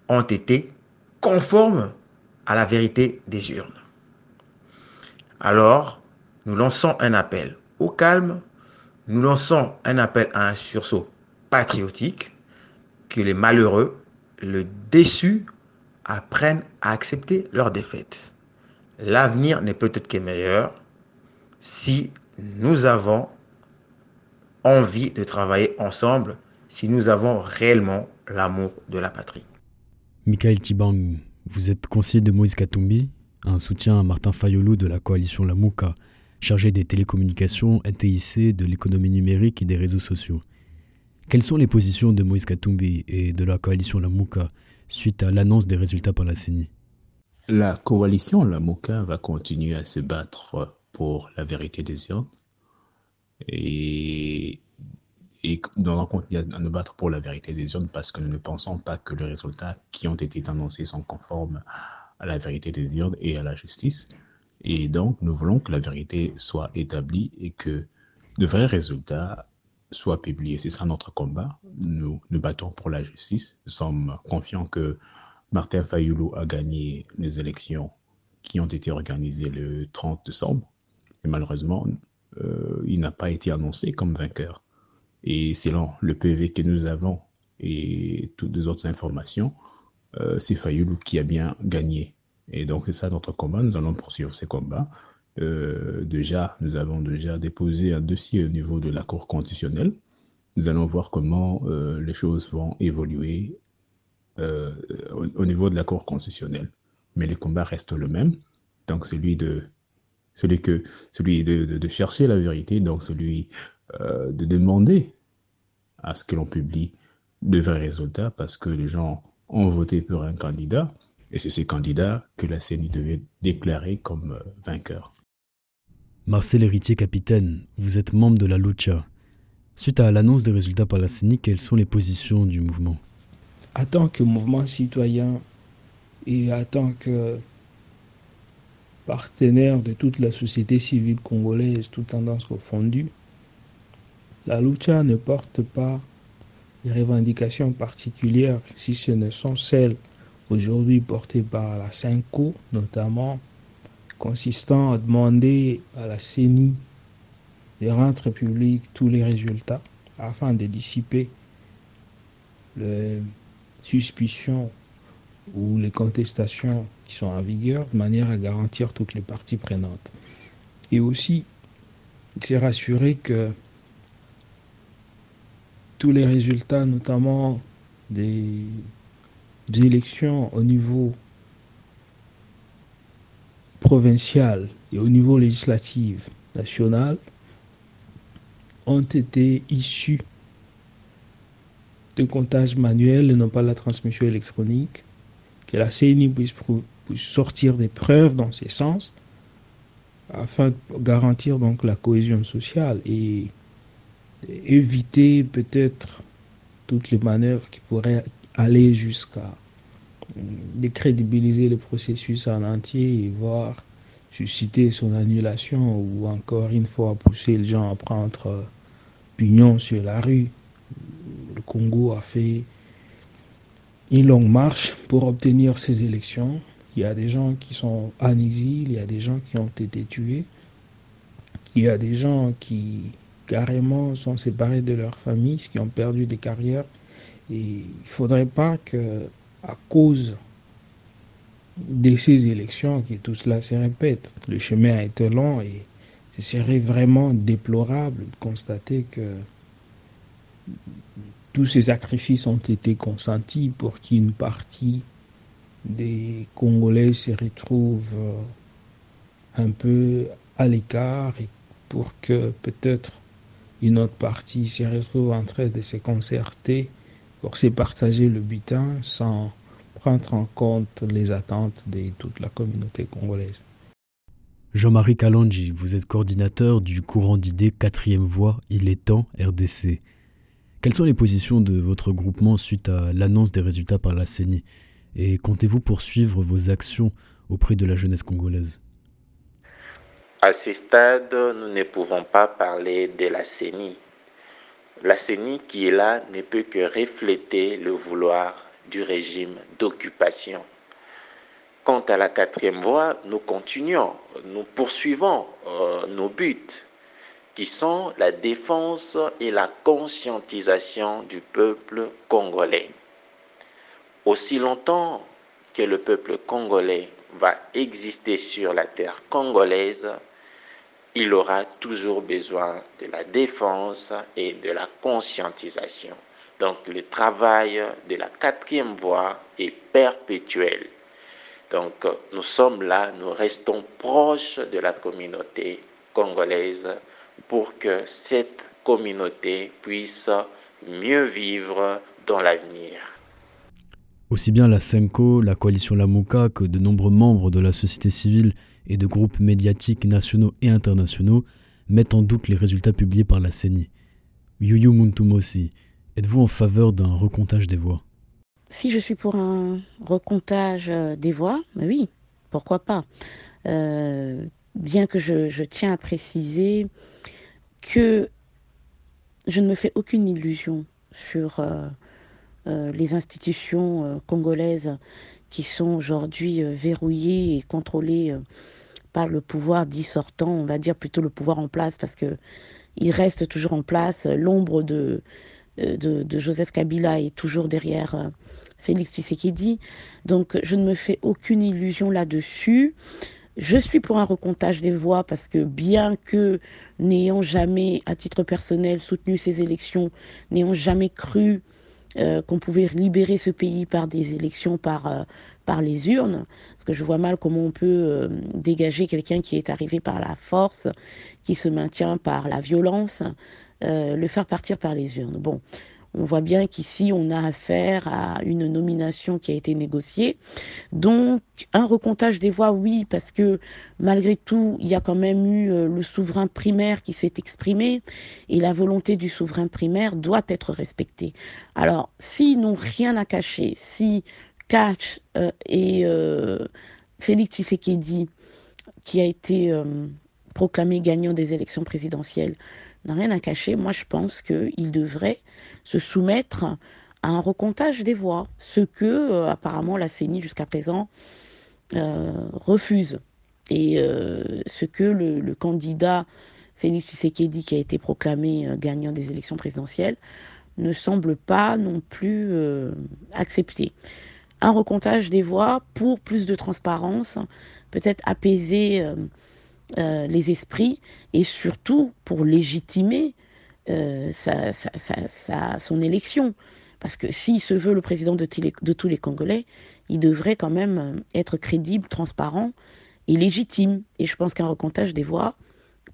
ont été conformes à la vérité des urnes. Alors, nous lançons un appel au calme, nous lançons un appel à un sursaut patriotique, que les malheureux, le déçus, apprennent à accepter leur défaite. L'avenir n'est peut-être que meilleur si nous avons envie de travailler ensemble, si nous avons réellement l'amour de la patrie. Michael Tibang, vous êtes conseiller de Moïse Katumbi, un soutien à Martin Fayolou de la coalition La chargé des télécommunications, NTIC, de l'économie numérique et des réseaux sociaux. Quelles sont les positions de Moïse Katumbi et de la coalition La suite à l'annonce des résultats par la CENI? La coalition La va continuer à se battre pour la vérité des urnes et, et nous allons continuer à nous battre pour la vérité des urnes parce que nous ne pensons pas que les résultats qui ont été annoncés sont conformes à la vérité des urnes et à la justice. Et donc, nous voulons que la vérité soit établie et que de vrais résultats soient publiés. C'est ça notre combat. Nous nous battons pour la justice. Nous sommes confiants que Martin Fayoulou a gagné les élections qui ont été organisées le 30 décembre. Et malheureusement, euh, il n'a pas été annoncé comme vainqueur. Et selon le PV que nous avons et toutes les autres informations, euh, c'est Fayoulou qui a bien gagné. Et donc c'est ça notre combat, nous allons poursuivre ces combats. Euh, déjà, nous avons déjà déposé un dossier au niveau de la Cour constitutionnelle. Nous allons voir comment les choses vont évoluer au, niveau de la Cour constitutionnelle. Mais les combats restent le même. Donc celui de celui, que, celui de, chercher la vérité, donc celui euh, de demander à ce que l'on publie de vrais résultats parce que les gens ont voté pour un candidat et c'est ces candidats que la CENI devait déclarer comme euh, vainqueurs. Marcel Héritier, capitaine, vous êtes membre de la Lucha. Suite à l'annonce des résultats par la CENI, quelles sont les positions du mouvement? En tant que mouvement citoyen et en tant que partenaire de toute la société civile congolaise, toute tendance confondue, la lucha ne porte pas des revendications particulières si ce ne sont celles aujourd'hui portées par la CINCO, notamment consistant à demander à la CENI de rendre public tous les résultats afin de dissiper les suspicions ou les contestations qui sont en vigueur de manière à garantir toutes les parties prenantes. Et aussi, c'est rassurer que tous les résultats, notamment des, élections au niveau provincial et au niveau législatif national, ont été issus de comptage manuel et non pas la transmission électronique que la CENI puisse, sortir des preuves dans ces sens afin de garantir donc la cohésion sociale et éviter peut-être toutes les manœuvres qui pourraient aller jusqu'à décrédibiliser le processus en entier et voir susciter son annulation ou encore une fois pousser les gens à prendre euh, pignon sur la rue. Le Congo a fait une longue marche pour obtenir ces élections. Il y a des gens qui sont en exil, il y a des gens qui ont été tués, il y a des gens qui carrément sont séparés de leurs familles, qui ont perdu des carrières. Et il ne faudrait pas que, à cause de ces élections, que tout cela se répète. Le chemin a été long et ce serait vraiment déplorable de constater que tous ces sacrifices ont été consentis pour qu'une partie des Congolais se retrouvent un peu à l'écart et pour que peut-être une autre partie se retrouve en train de se concerter se partager le butin sans prendre en compte les attentes de toute la communauté congolaise. Jean-Marie Kalonji, vous êtes coordinateur du courant d'idées quatrième voie, il est temps RDC. Quelles sont les positions de votre groupement suite à l'annonce des résultats par la CENI? Et comptez-vous poursuivre vos actions auprès de la jeunesse congolaise? À ce stade, nous ne pouvons pas parler de la CENI. La CENI qui est là ne peut que refléter le vouloir du régime d'occupation. Quant à la quatrième voie, nous continuons, nous poursuivons euh, nos buts qui sont la défense et la conscientisation du peuple congolais. Aussi longtemps que le peuple congolais va exister sur la terre congolaise, il aura toujours besoin de la défense et de la conscientisation. Donc le travail de la quatrième voie est perpétuel. Donc nous sommes là, nous restons proches de la communauté congolaise pour que cette communauté puisse mieux vivre dans l'avenir. Aussi bien la SENCO, la coalition Lamouka que de nombreux membres de la société civile et de groupes médiatiques nationaux et internationaux mettent en doute les résultats publiés par la CENI. Yuyu Muntumosi, êtes-vous en faveur d'un recomptage des voix? Si je suis pour un recomptage euh, des voix, ben oui, pourquoi pas. Euh, bien que je, tiens à préciser que je ne me fais aucune illusion sur euh, les institutions congolaises qui sont aujourd'hui verrouillées et contrôlées par le pouvoir dit sortant, on va dire plutôt le pouvoir en place, parce que il reste toujours en place. L'ombre de, de, Joseph Kabila est toujours derrière Félix Tshisekedi. Donc je ne me fais aucune illusion là-dessus. Je suis pour un recomptage des voix parce que bien que n'ayant jamais, à titre personnel, soutenu ces élections, n'ayant jamais cru euh, qu'on pouvait libérer ce pays par des élections par, euh, par les urnes, parce que je vois mal comment on peut euh, dégager quelqu'un qui est arrivé par la force, qui se maintient par la violence, le faire partir par les urnes. Bon, on voit bien qu'ici, on a affaire à une nomination qui a été négociée. Donc, un recomptage des voix, oui, parce que malgré tout, il y a quand même eu euh, le souverain primaire qui s'est exprimé et la volonté du souverain primaire doit être respectée. Alors, s'ils n'ont rien à cacher, si Catch euh, et euh, Félix Tshisekedi, qui a été proclamé gagnant des élections présidentielles, n'a rien à cacher, moi je pense qu'il devrait se soumettre à un recomptage des voix, ce que euh, apparemment la CENI jusqu'à présent euh, refuse. Et euh, ce que le, candidat Félix Tshisekedi, qui a été proclamé gagnant des élections présidentielles, ne semble pas non plus accepter. Un recomptage des voix pour plus de transparence, peut-être apaiser les esprits et surtout pour légitimer euh, son élection. Parce que s'il se veut le président de, de, tous les Congolais, il devrait quand même euh, être crédible, transparent et légitime. Et je pense qu'un recomptage des voix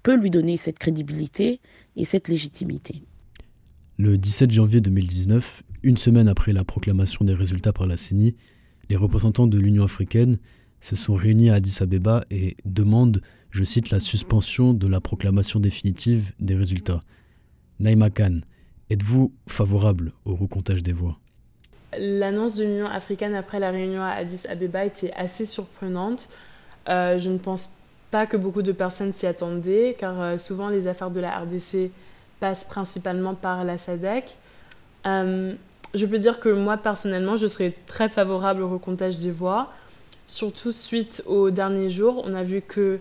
peut lui donner cette crédibilité et cette légitimité. Le 17 janvier 2019, une semaine après la proclamation des résultats par la CENI, les représentants de l'Union africaine se sont réunis à Addis Abeba et demandent je cite la suspension de la proclamation définitive des résultats. Naïma Khan, êtes-vous favorable au recomptage des voix? L'annonce de l'Union africaine après la réunion à Addis Abeba était assez surprenante. Euh, je ne pense pas que beaucoup de personnes s'y attendaient, car euh, souvent les affaires de la RDC passent principalement par la SADC. Euh, je peux dire que moi, personnellement, je serais très favorable au recomptage des voix, surtout suite aux derniers jours. On a vu que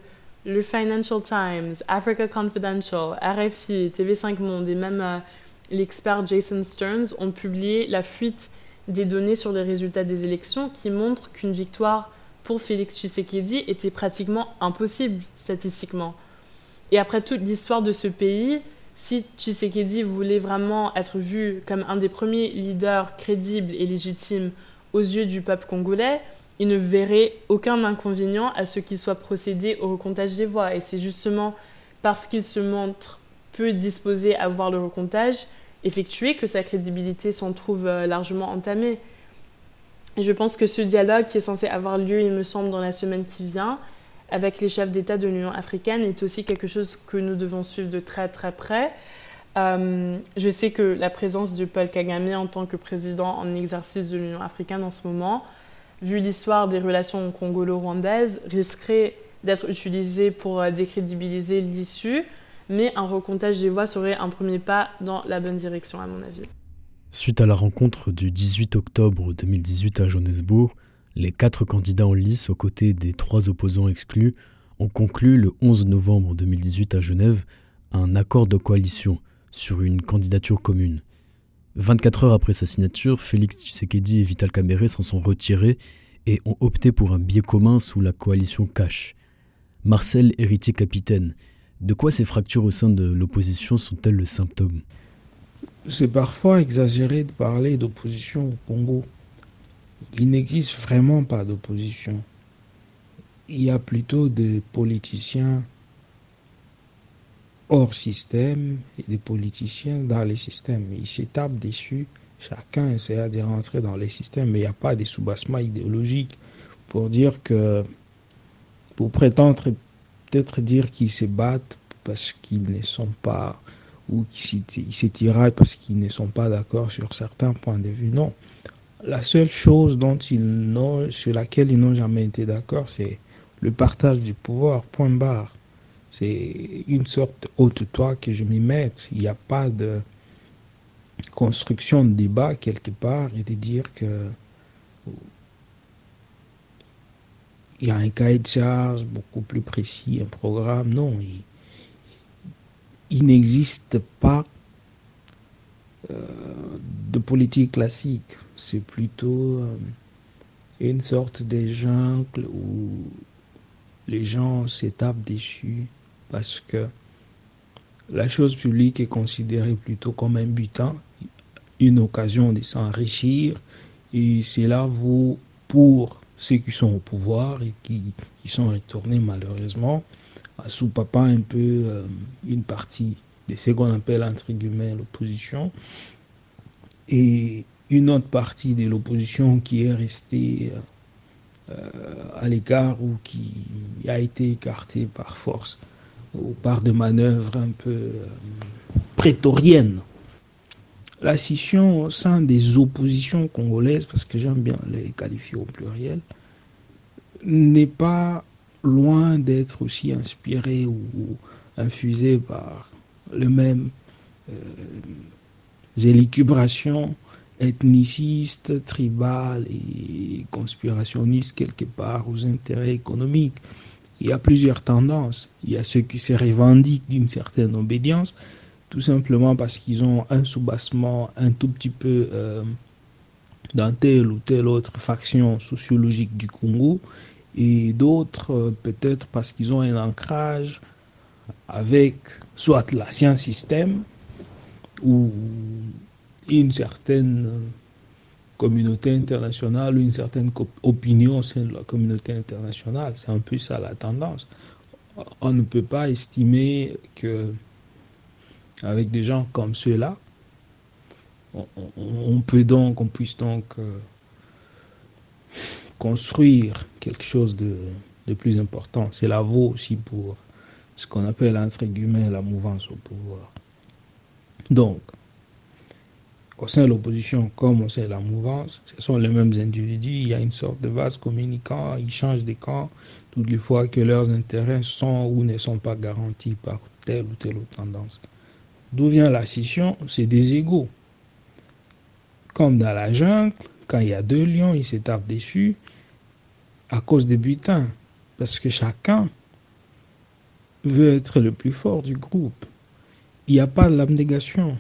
le Financial Times, Africa Confidential, RFI, TV5 Monde et même euh, l'expert Jason Stearns ont publié la fuite des données sur les résultats des élections qui montrent qu'une victoire pour Félix Tshisekedi était pratiquement impossible statistiquement. Et après toute l'histoire de ce pays, si Tshisekedi voulait vraiment être vu comme un des premiers leaders crédibles et légitimes aux yeux du peuple congolais, il ne verrait aucun inconvénient à ce qu'il soit procédé au recomptage des voix. Et c'est justement parce qu'il se montre peu disposé à voir le recomptage effectué que sa crédibilité s'en trouve euh, largement entamée. Je pense que ce dialogue qui est censé avoir lieu, il me semble, dans la semaine qui vient, avec les chefs d'État de l'Union africaine, est aussi quelque chose que nous devons suivre de très très près. Euh, je sais que la présence de Paul Kagame en tant que président en exercice de l'Union africaine en ce moment, vu l'histoire des relations congolo-rwandaises, risquerait d'être utilisée pour euh, décrédibiliser l'issue mais un recomptage des voix serait un premier pas dans la bonne direction à mon avis. Suite à la rencontre du 18 octobre 2018 à Johannesburg, les quatre candidats en lice aux côtés des trois opposants exclus ont conclu le 11 novembre 2018 à Genève un accord de coalition sur une candidature commune. 24 heures après sa signature, Félix Tshisekedi et Vital Kamere s'en sont retirés et ont opté pour un biais commun sous la coalition Cash. Marcel Héritier Capitaine, de quoi ces fractures au sein de l'opposition sont-elles le symptôme? C'est parfois exagéré de parler d'opposition au Congo. Il n'existe vraiment pas d'opposition. Il y a plutôt des politiciens hors système et des politiciens dans les systèmes. Ils s'étapent dessus. Chacun essaie de rentrer dans les systèmes, mais il n'y a pas de soubassement idéologique pour dire que, pour prétendre peut-être dire qu'ils se battent parce qu'ils ne sont pas, ou qu'ils se tiraillent parce qu'ils ne sont pas d'accord sur certains points de vue. Non. La seule chose dont ils sur laquelle ils n'ont jamais été d'accord, c'est le partage du pouvoir, point barre. C'est une sorte haute toi que je m'y mette. Il n'y a pas de construction de débat quelque part et de dire que il y a un cahier de charge beaucoup plus précis, un programme. Non, il, n'existe pas euh, de politique classique. C'est plutôt euh, une sorte de jungle où les gens s'étapent dessus parce que la chose publique est considérée plutôt comme un butin, une occasion de s'enrichir, et cela vaut pour ceux qui sont au pouvoir et qui, sont retournés malheureusement à sous papa un peu euh, une partie de ce qu'on appelle entre guillemets l'opposition et une autre partie de l'opposition qui est restée euh, à l'écart ou qui a été écartée par force ou par des manœuvres un peu euh, prétoriennes la scission au sein des oppositions congolaises, parce que j'aime bien les qualifier au pluriel, n'est pas loin d'être aussi inspirée ou infusée par le même euh, élucubrations ethnicistes, tribales et conspirationnistes quelque part aux intérêts économiques. Il y a plusieurs tendances. Il y a ceux qui se revendiquent d'une certaine obédience, tout simplement parce qu'ils ont un soubassement un tout petit peu euh, dans telle ou telle autre faction sociologique du Congo, et d'autres euh, peut-être parce qu'ils ont un ancrage avec soit l'ancien système ou une certaine communauté internationale ou une certaine opinion au sein de la communauté internationale. C'est un peu ça la tendance. On ne peut pas estimer que avec des gens comme ceux-là, on, peut donc, on puisse donc euh, construire quelque chose de, de plus important. Cela vaut aussi pour ce qu'on appelle entre guillemets la mouvance au pouvoir. Donc, au sein de l'opposition comme au sein de la mouvance, ce sont les mêmes individus, il y a une sorte de vase communicant, ils changent de camp toutes les fois que leurs intérêts sont ou ne sont pas garantis par telle ou telle autre tendance. D'où vient la scission? C'est des égaux. Comme dans la jungle, quand il y a deux lions, ils se tapent dessus à cause des butins. Parce que chacun veut être le plus fort du groupe. Il n'y a pas l'abnégation.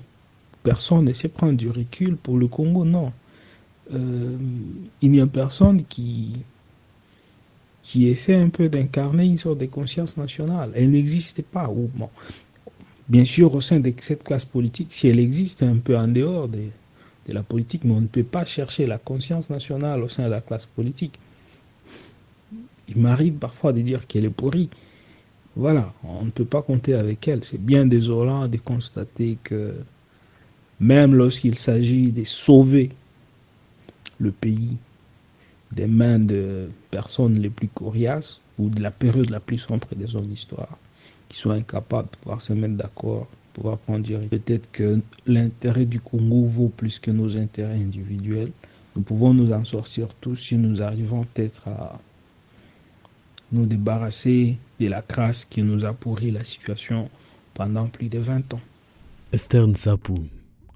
Personne ne sait prendre du recul pour le Congo, non. Euh, il n'y a personne qui, qui essaie un peu d'incarner une sorte de conscience nationale. Elle n'existe pas. Ou, bon, bien sûr, au sein de cette classe politique, si elle existe un peu en dehors de, de la politique, mais on ne peut pas chercher la conscience nationale au sein de la classe politique. Il m'arrive parfois de dire qu'elle est pourrie. Voilà, on ne peut pas compter avec elle. C'est bien désolant de constater que même lorsqu'il s'agit de sauver le pays des mains de personnes les plus coriaces ou de la période la plus sombre des hommes d'histoire, qui sont incapables de pouvoir se mettre d'accord, pouvoir prendre Peut-être que l'intérêt du Congo vaut plus que nos intérêts individuels. Nous pouvons nous en sortir tous si nous arrivons peut-être à nous débarrasser de la crasse qui nous a pourri la situation pendant plus de 20 ans. Esther Nsapou,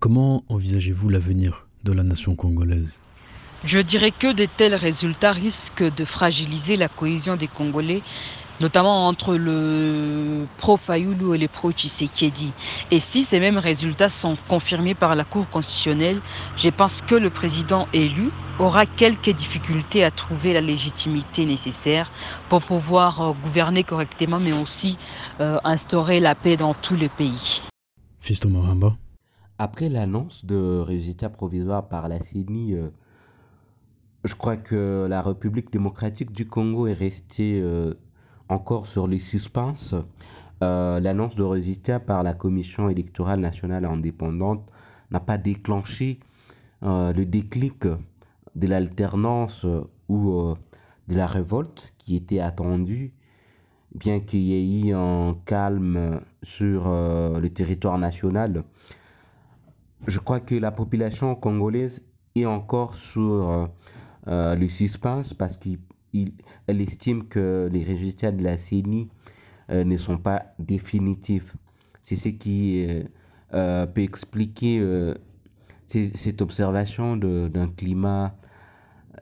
comment envisagez-vous l'avenir de la nation congolaise? Je dirais que de tels résultats risquent de fragiliser la cohésion des Congolais notamment entre le pro-Fayoulou et le pro-Tshisekedi. Et si ces mêmes résultats sont confirmés par la Cour constitutionnelle, je pense que le président élu aura quelques difficultés à trouver la légitimité nécessaire pour pouvoir euh, gouverner correctement, mais aussi euh, instaurer la paix dans tout le pays. Fisto Mahamba. Après l'annonce de résultats provisoires par la CENI, euh, je crois que la République démocratique du Congo est restée encore sur les suspens, euh, l'annonce de résultats par la Commission électorale nationale indépendante n'a pas déclenché euh, le déclic de l'alternance ou euh, de la révolte qui était attendue, bien qu'il y ait eu un calme sur le territoire national. Je crois que la population congolaise est encore sur le suspense parce qu'il elle estime que les résultats de la CENI euh, ne sont pas définitifs. C'est ce qui euh, euh, peut expliquer cette observation d'un climat,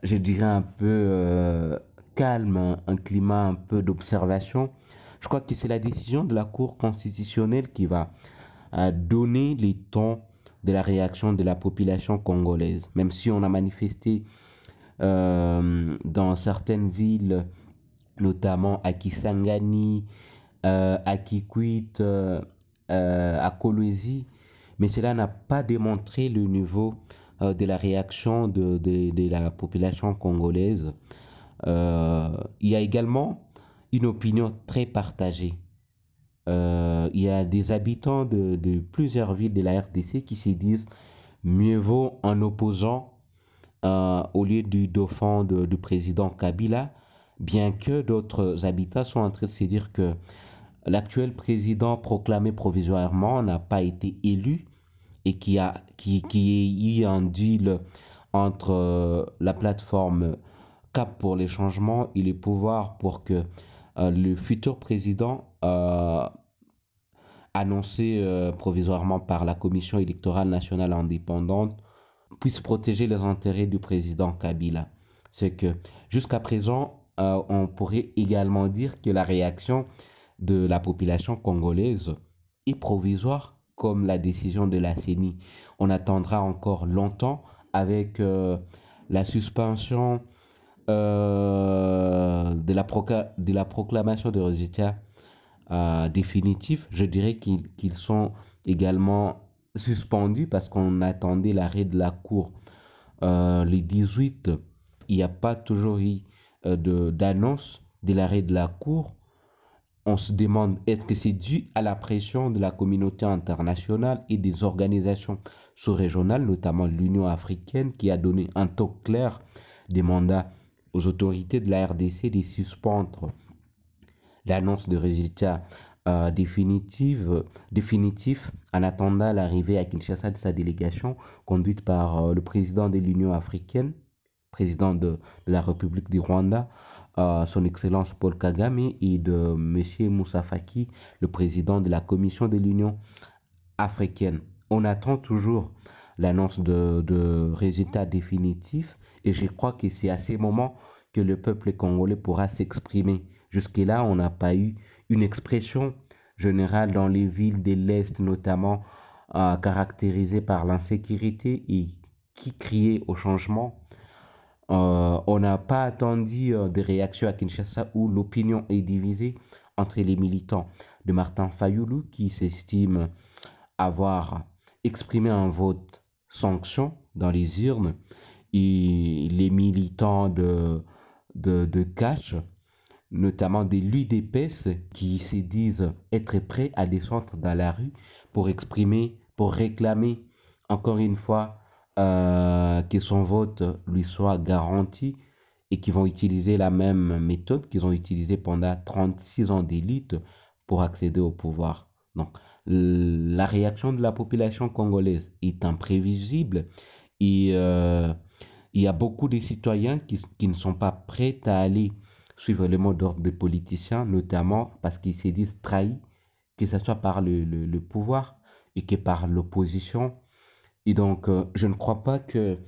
je dirais, un peu calme, un climat un peu d'observation. Je crois que c'est la décision de la Cour constitutionnelle qui va donner les tons de la réaction de la population congolaise. Même si on a manifesté euh, dans certaines villes, notamment à Kisangani, euh, à Kikwit, euh, à Kolwezi, mais cela n'a pas démontré le niveau de la réaction de, de, la population congolaise. il y a également une opinion très partagée. Il y a des habitants de, de, plusieurs villes de la RDC qui se disent mieux vaut en opposant euh, au lieu du dauphin du président Kabila, bien que d'autres habitants sont en train de se dire que l'actuel président proclamé provisoirement n'a pas été élu et qui a qui, qui eu un deal entre euh, la plateforme Cap pour les changements et les pouvoirs pour que euh, le futur président annoncé provisoirement par la Commission électorale nationale indépendante puisse protéger les intérêts du président Kabila. C'est que jusqu'à présent, euh, on pourrait également dire que la réaction de la population congolaise est provisoire comme la décision de la CENI. On attendra encore longtemps avec euh, la suspension euh, de, la de la proclamation de résultats définitifs. Je dirais qu'ils sont également suspendu parce qu'on attendait l'arrêt de la Cour euh, les 18. Il n'y a pas toujours eu euh, d'annonce de, l'arrêt de la Cour. On se demande est-ce que c'est dû à la pression de la communauté internationale et des organisations sous-régionales, notamment l'Union africaine, qui a donné un taux clair des mandats aux autorités de la RDC de suspendre l'annonce de résultats euh, définitive, définitif en attendant l'arrivée à Kinshasa de sa délégation conduite par euh, le président de l'Union africaine, président de, la République du Rwanda, euh, son Excellence Paul Kagame, et de M. Moussa Faki, le président de la Commission de l'Union africaine. On attend toujours l'annonce de, de résultats définitifs et je crois que c'est à ces moments que le peuple congolais pourra s'exprimer Jusque-là, on n'a pas eu une expression générale dans les villes de l'Est, notamment euh, caractérisées par l'insécurité et qui criait au changement. Euh, on n'a pas attendu euh, des réactions à Kinshasa où l'opinion est divisée entre les militants de Martin Fayoulou qui s'estime avoir exprimé un vote sanction dans les urnes et les militants de, de, de Cash, notamment des l'UDPS, qui se disent être prêts à descendre dans la rue pour exprimer, pour réclamer encore une fois euh, que son vote lui soit garanti et qui vont utiliser la même méthode qu'ils ont utilisée pendant 36 ans d'élite pour accéder au pouvoir. Donc, la réaction de la population congolaise est imprévisible et euh, il y a beaucoup de citoyens qui, qui, ne sont pas prêts à aller suivre le mot d'ordre des politiciens, notamment parce qu'ils se disent trahis, que ce soit par le, le, pouvoir et que par l'opposition. Et donc, euh, je ne crois pas que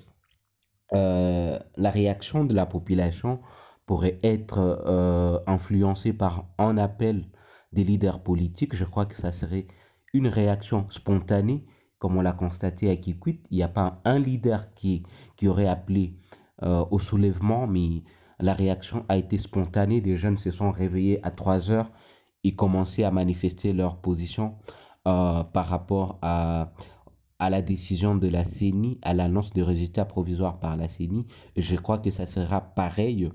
euh, la réaction de la population pourrait être euh, influencée par un appel des leaders politiques. Je crois que ça serait une réaction spontanée, comme on l'a constaté à Kikwit. Il n'y a pas un leader qui, qui aurait appelé euh, au soulèvement, mais la réaction a été spontanée. Des jeunes se sont réveillés à 3 heures et commencé à manifester leur position euh, par rapport à, à la décision de la CENI, à l'annonce des résultats provisoires par la CENI. Je crois que ça sera pareil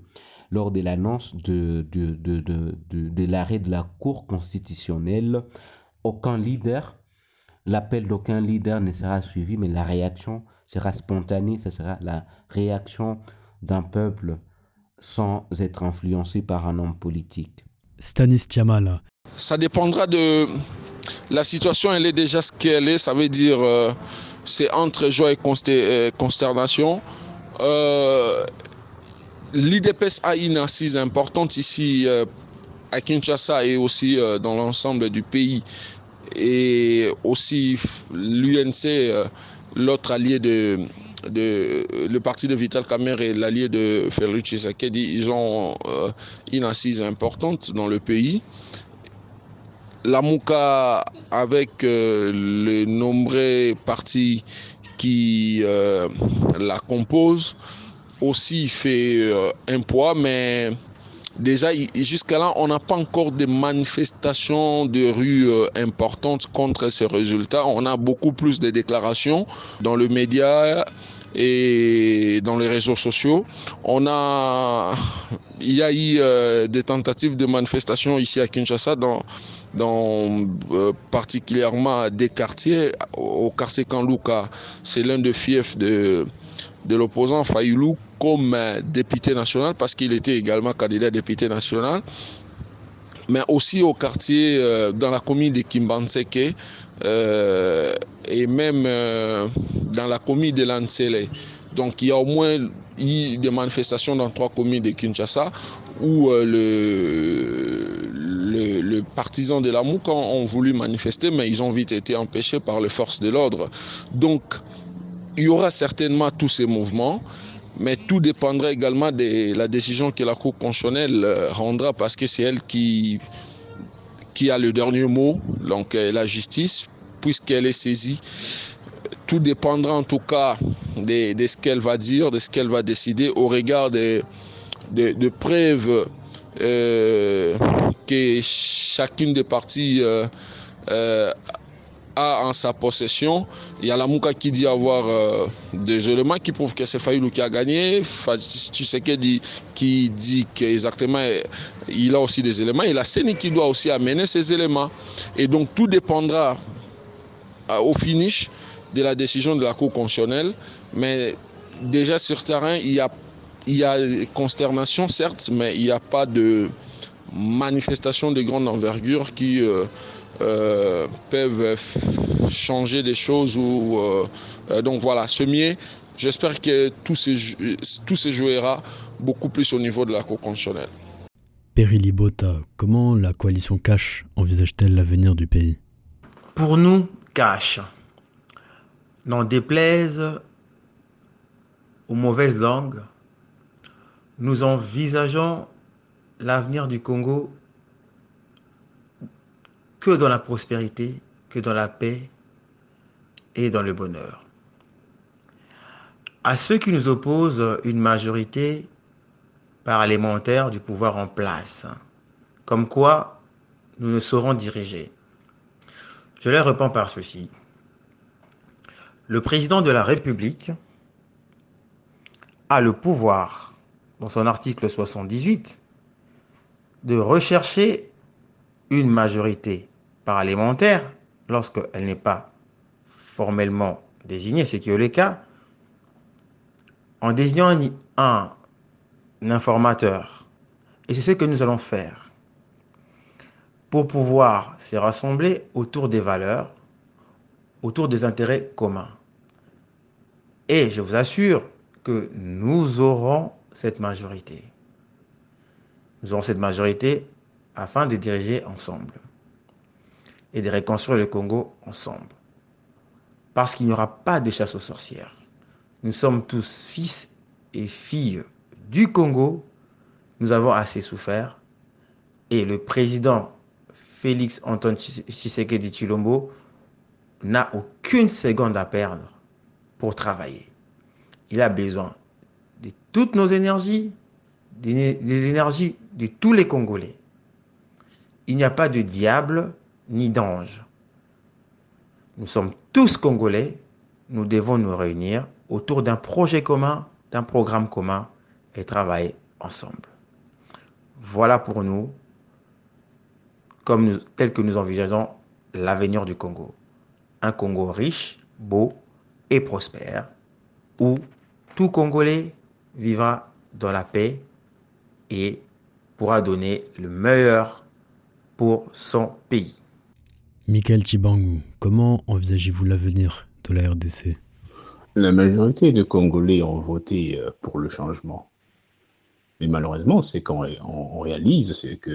lors de l'annonce de, de, de, de, de l'arrêt de la Cour constitutionnelle. Aucun leader, l'appel d'aucun leader ne sera suivi, mais la réaction sera spontanée, ce sera la réaction d'un peuple sans être influencé par un homme politique. Stanis Tiamala. Ça dépendra de, la situation, elle est déjà ce qu'elle est. Ça veut dire, euh, c'est entre joie et consternation. Euh, L'IDPS a une assise importante ici euh, à Kinshasa et aussi euh, dans l'ensemble du pays. Et aussi l'UNC, euh, l'autre allié de, le parti de Vital Kamer et l'allié de Félix Tshisekedi, ils ont une assise importante dans le pays. La Mouka, avec euh, les nombreux partis qui euh, la composent, aussi fait euh, un poids, mais déjà jusqu'à là, on n'a pas encore de manifestations de rue euh, importantes contre ces résultats. On a beaucoup plus de déclarations dans le média et dans les réseaux sociaux. On a, il y a eu euh, des tentatives de manifestations ici à Kinshasa, dans, dans euh, particulièrement des quartiers. Au quartier Kanluka, c'est l'un des fiefs de, de l'opposant Fayoulou comme député national, parce qu'il était également candidat député national mais aussi au quartier, euh, dans la commune de Kimbanseke euh, et même euh, dans la commune de Lansele. Donc il y a au moins eu des manifestations dans trois communes de Kinshasa où euh, le, le, partisans de la MOUK ont voulu manifester, mais ils ont vite été empêchés par les forces de l'ordre. Donc il y aura certainement tous ces mouvements mais tout dépendra également de la décision que la Cour constitutionnelle rendra parce que c'est elle qui, qui a le dernier mot, donc la justice, puisqu'elle est saisie. Tout dépendra en tout cas de, ce qu'elle va dire, de ce qu'elle va décider au regard de, de, preuves euh, que chacune des parties euh, euh, en sa possession. Il y a la Mouka qui dit avoir euh, des éléments qui prouvent que c'est Fayoulou qui a gagné. Tu sais qui dit qu'exactement il a aussi des éléments. Et la CENI qui doit aussi amener ces éléments. Et donc tout dépendra euh, au finish de la décision de la Cour constitutionnelle. Mais déjà sur terrain, il y a, il y a consternation certes, mais il n'y a pas de manifestation de grande envergure qui... Euh, euh, peuvent changer des choses. Ou, euh, donc voilà, Semier, j'espère que tout se, tout se jouera beaucoup plus au niveau de la Cour constitutionnelle. Perry Libota, comment la coalition Cash envisage-t-elle l'avenir du pays? Pour nous, Cash, n'en déplaise aux mauvaises langues, nous envisageons l'avenir du Congo que dans la prospérité, que dans la paix et dans le bonheur. À ceux qui nous opposent une majorité parlementaire du pouvoir en place, comme quoi nous ne saurons diriger. Je les réponds par ceci. Le président de la République a le pouvoir, dans son article 78, de rechercher une majorité parlementaire lorsqu'elle n'est pas formellement désignée, ce qui est le cas, en désignant un, informateur. Et c'est ce que nous allons faire pour pouvoir se rassembler autour des valeurs, autour des intérêts communs. Et je vous assure que nous aurons cette majorité. Nous aurons cette majorité afin de diriger ensemble et de reconstruire le Congo ensemble. Parce qu'il n'y aura pas de chasse aux sorcières. Nous sommes tous fils et filles du Congo. Nous avons assez souffert. Et le président Félix Antoine Tshisekedi Chilombo n'a aucune seconde à perdre pour travailler. Il a besoin de toutes nos énergies, des énergies de tous les Congolais. Il n'y a pas de diable ni d'ange. Nous sommes tous Congolais. Nous devons nous réunir autour d'un projet commun, d'un programme commun et travailler ensemble. Voilà pour nous, comme tel que nous envisageons l'avenir du Congo. Un Congo riche, beau et prospère, où tout Congolais vivra dans la paix et pourra donner le meilleur pour son pays. Michael Chibangu, comment envisagez-vous l'avenir de la RDC La majorité des Congolais ont voté euh, pour le changement. Mais malheureusement, c'est quand on réalise, c'est que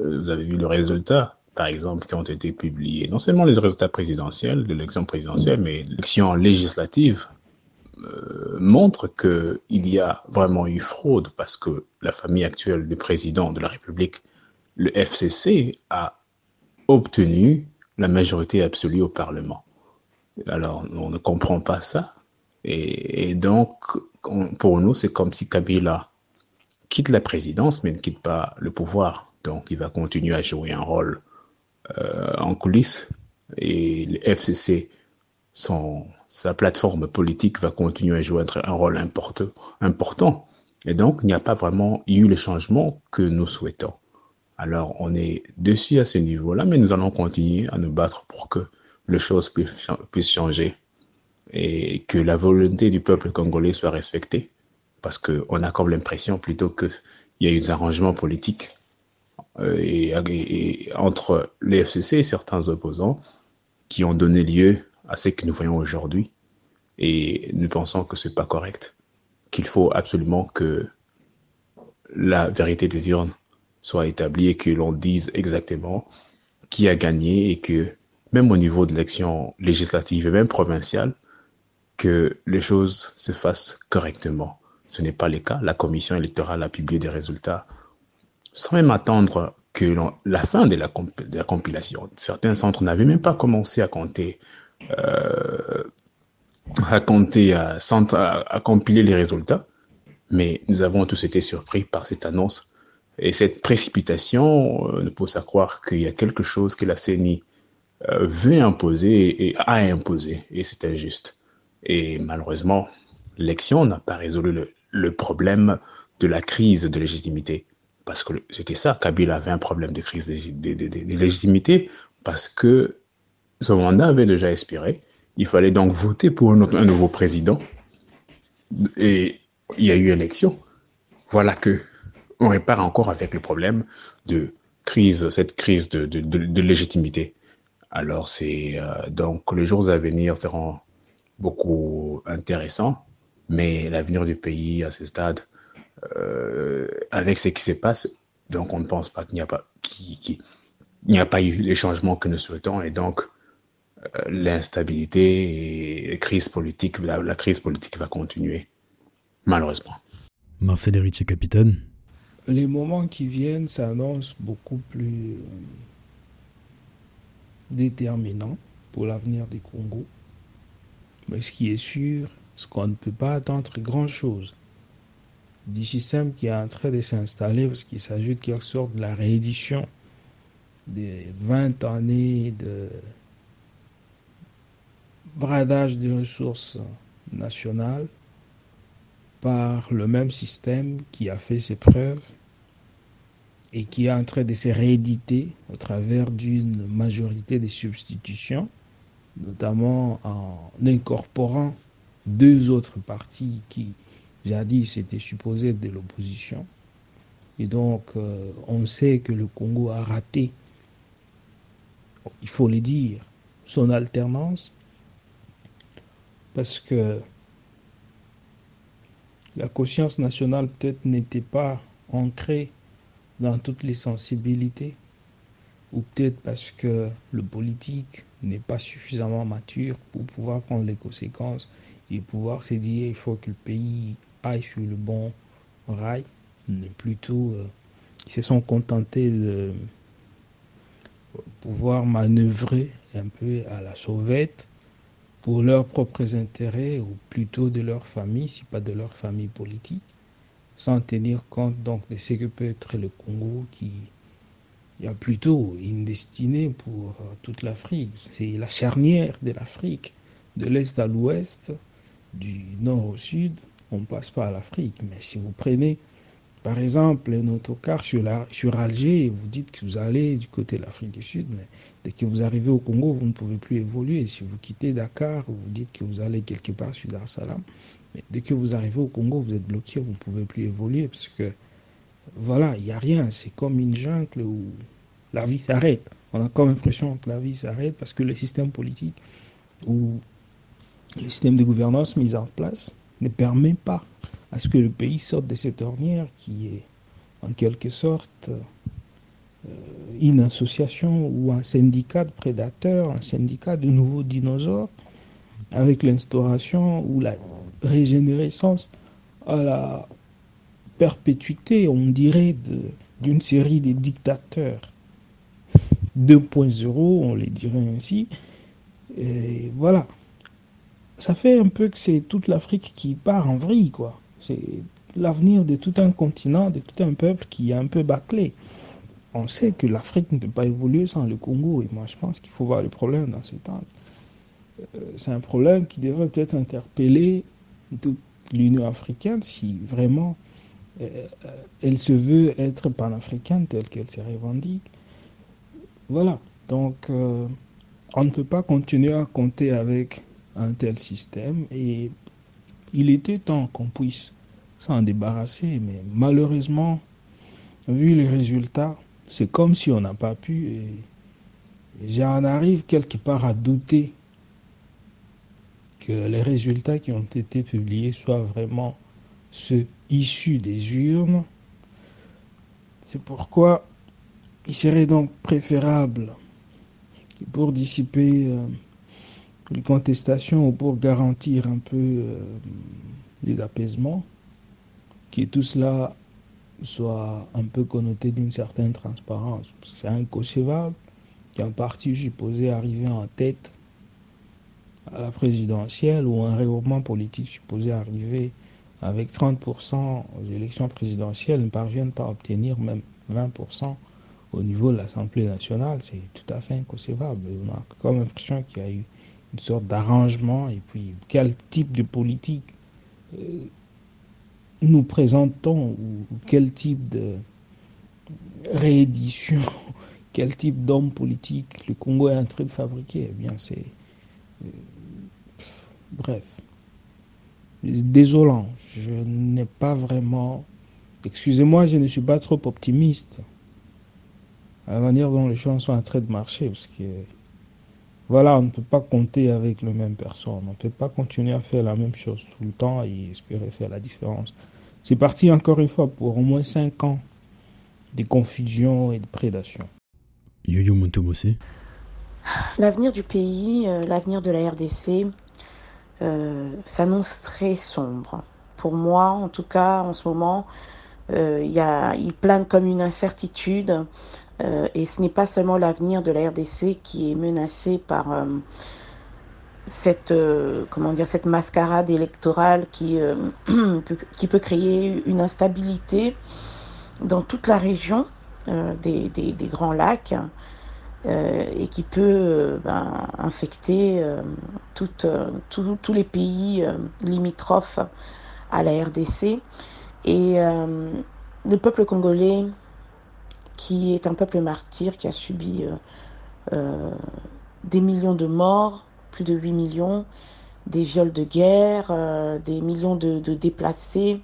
euh, vous avez vu le résultat, par exemple, qui ont été publiés. Non seulement les résultats présidentiels, de l'élection présidentielle, mais l'élection législative euh, montre qu'il y a vraiment eu fraude parce que la famille actuelle du président de la République, le FCC, a obtenu la majorité absolue au Parlement. Alors, on ne comprend pas ça. Et, donc, pour nous, c'est comme si Kabila quitte la présidence, mais ne quitte pas le pouvoir. Donc, il va continuer à jouer un rôle euh, en coulisses. Et le FCC, son, sa plateforme politique va continuer à jouer un rôle important. Et donc, il n'y a pas vraiment eu le changement que nous souhaitons. Alors, on est dessus à ce niveau-là, mais nous allons continuer à nous battre pour que les choses puissent changer et que la volonté du peuple congolais soit respectée. Parce qu'on a comme l'impression plutôt qu'il y a eu des arrangements politiques euh, entre les et certains opposants qui ont donné lieu à ce que nous voyons aujourd'hui. Et nous pensons que ce n'est pas correct, qu'il faut absolument que la vérité des urnes soit établie et que l'on dise exactement qui a gagné et que même au niveau de l'élection législative et même provinciale, que les choses se fassent correctement. Ce n'est pas le cas. La commission électorale a publié des résultats sans même attendre que la fin de la, compilation. Certains centres n'avaient même pas commencé à compter, euh, à compiler les résultats. Mais nous avons tous été surpris par cette annonce et cette précipitation euh, nous pousse à croire qu'il y a quelque chose que la CENI euh, veut imposer et a imposé, et c'est injuste. Et malheureusement, l'élection n'a pas résolu le, problème de la crise de légitimité. Parce que c'était ça, Kabila avait un problème de crise de, légitimité, parce que son mandat avait déjà expiré. Il fallait donc voter pour un, nouveau président. Et il y a eu élection. Voilà que on répare encore avec le problème de crise, cette crise de, légitimité. Alors, c'est euh, donc les jours à venir seront beaucoup intéressants, mais l'avenir du pays à ce stade, euh, avec ce qui se passe, donc on ne pense pas qu'il n'y a pas, qu'il n'y a pas eu les changements que nous souhaitons, et donc l'instabilité et la crise politique, la, la, crise politique va continuer, malheureusement. Marcel Héritier, capitaine. les moments qui viennent s'annoncent beaucoup plus euh, déterminants pour l'avenir du Congo. Mais ce qui est sûr, c'est qu'on ne peut pas attendre grand-chose du système qui est en train de s'installer parce qu'il s'agit de quelque sorte de la réédition des 20 années de bradage des ressources nationales par le même système qui a fait ses preuves et qui est en train de se rééditer au travers d'une majorité de substitutions, notamment en incorporant deux autres partis qui jadis étaient supposés de l'opposition. Et donc, euh, on sait que le Congo a raté, il faut le dire, son alternance, parce que la conscience nationale peut-être n'était pas ancrée dans toutes les sensibilités, ou peut-être parce que le politique n'est pas suffisamment mature pour pouvoir prendre les conséquences et pouvoir se dire il faut que le pays aille sur le bon rail, mais plutôt euh, ils se sont contentés de pouvoir manœuvrer un peu à la sauvette pour leurs propres intérêts ou plutôt de leur famille, si pas de leur famille politique, sans tenir compte donc de ce que peut être le Congo qui a plutôt une destinée pour toute l'Afrique. C'est la charnière de l'Afrique, de l'est à l'ouest, du nord au sud, on passe pas à l'Afrique. Mais si vous prenez par exemple, un autocar sur, sur Alger, vous dites que vous allez du côté de l'Afrique du Sud, mais dès que vous arrivez au Congo, vous ne pouvez plus évoluer. Si vous quittez Dakar, vous dites que vous allez quelque part sur Dar Salam, mais dès que vous arrivez au Congo, vous êtes bloqué, vous ne pouvez plus évoluer parce que, voilà, il n'y a rien. C'est comme une jungle où la vie s'arrête. On a comme l'impression que la vie s'arrête parce que le système politique ou le système de gouvernance mis en place ne permet pas à ce que le pays sorte de cette ornière qui est en quelque sorte euh, une association ou un syndicat de prédateurs, un syndicat de nouveaux dinosaures, avec l'instauration ou la régénérescence à la perpétuité, on dirait, d'une série de dictateurs 2.0, on les dirait ainsi. Et voilà. Ça fait un peu que c'est toute l'Afrique qui part en vrille, quoi. C'est l'avenir de tout un continent, de tout un peuple qui est un peu bâclé. On sait que l'Afrique ne peut pas évoluer sans le Congo. Et moi, je pense qu'il faut voir le problème dans ce temps. Euh, c'est un problème qui devrait peut-être interpeller toute l'Union africaine si vraiment euh, elle se veut être panafricaine telle qu'elle se revendique. Voilà. Donc, euh, on ne peut pas continuer à compter avec un tel système et il était temps qu'on puisse s'en débarrasser, mais malheureusement, vu les résultats, c'est comme si on n'a pas pu. J'en arrive quelque part à douter que les résultats qui ont été publiés soient vraiment ceux issus des urnes. C'est pourquoi il serait donc préférable pour dissiper euh, les contestations ou pour garantir un peu euh, les apaisements, que tout cela soit un peu connoté d'une certaine transparence. C'est inconcevable qu'un parti supposé arriver en tête à la présidentielle ou un regroupement politique supposé arriver avec 30% aux élections présidentielles ne parvienne pas à obtenir même 20% au niveau de l'Assemblée nationale, c'est tout à fait inconcevable. On a comme l'impression qu'il y a eu une sorte d'arrangement et puis quel type de politique euh, nous présentons ou quel type de réédition, quel type d'homme politique le Congo est en train de fabriquer. Eh bien, c'est. Euh, bref. Désolant. Je n'ai pas vraiment. Excusez-moi, je ne suis pas trop optimiste à la manière dont les choses sont en train de marcher parce que voilà, on ne peut pas compter avec le même personne. On ne peut pas continuer à faire la même chose tout le temps et espérer faire la différence. C'est parti encore une fois pour au moins 5 ans de confusion et de prédation. Yo-Yo L'avenir du pays, euh, l'avenir de la RDC euh, s'annonce très sombre. Pour moi, en tout cas, en ce moment, y a, il plane comme une incertitude. Et ce n'est pas seulement l'avenir de la RDC qui est menacé par cette, comment dire, cette mascarade électorale qui, qui peut créer une instabilité dans toute la région des, des, Grands Lacs. Euh, et qui peut euh, ben, infecter euh, tous les pays limitrophes à la RDC. Et le peuple congolais, qui est un peuple martyr, qui a subi des millions de morts, plus de 8 millions, des viols de guerre, des millions de, déplacés,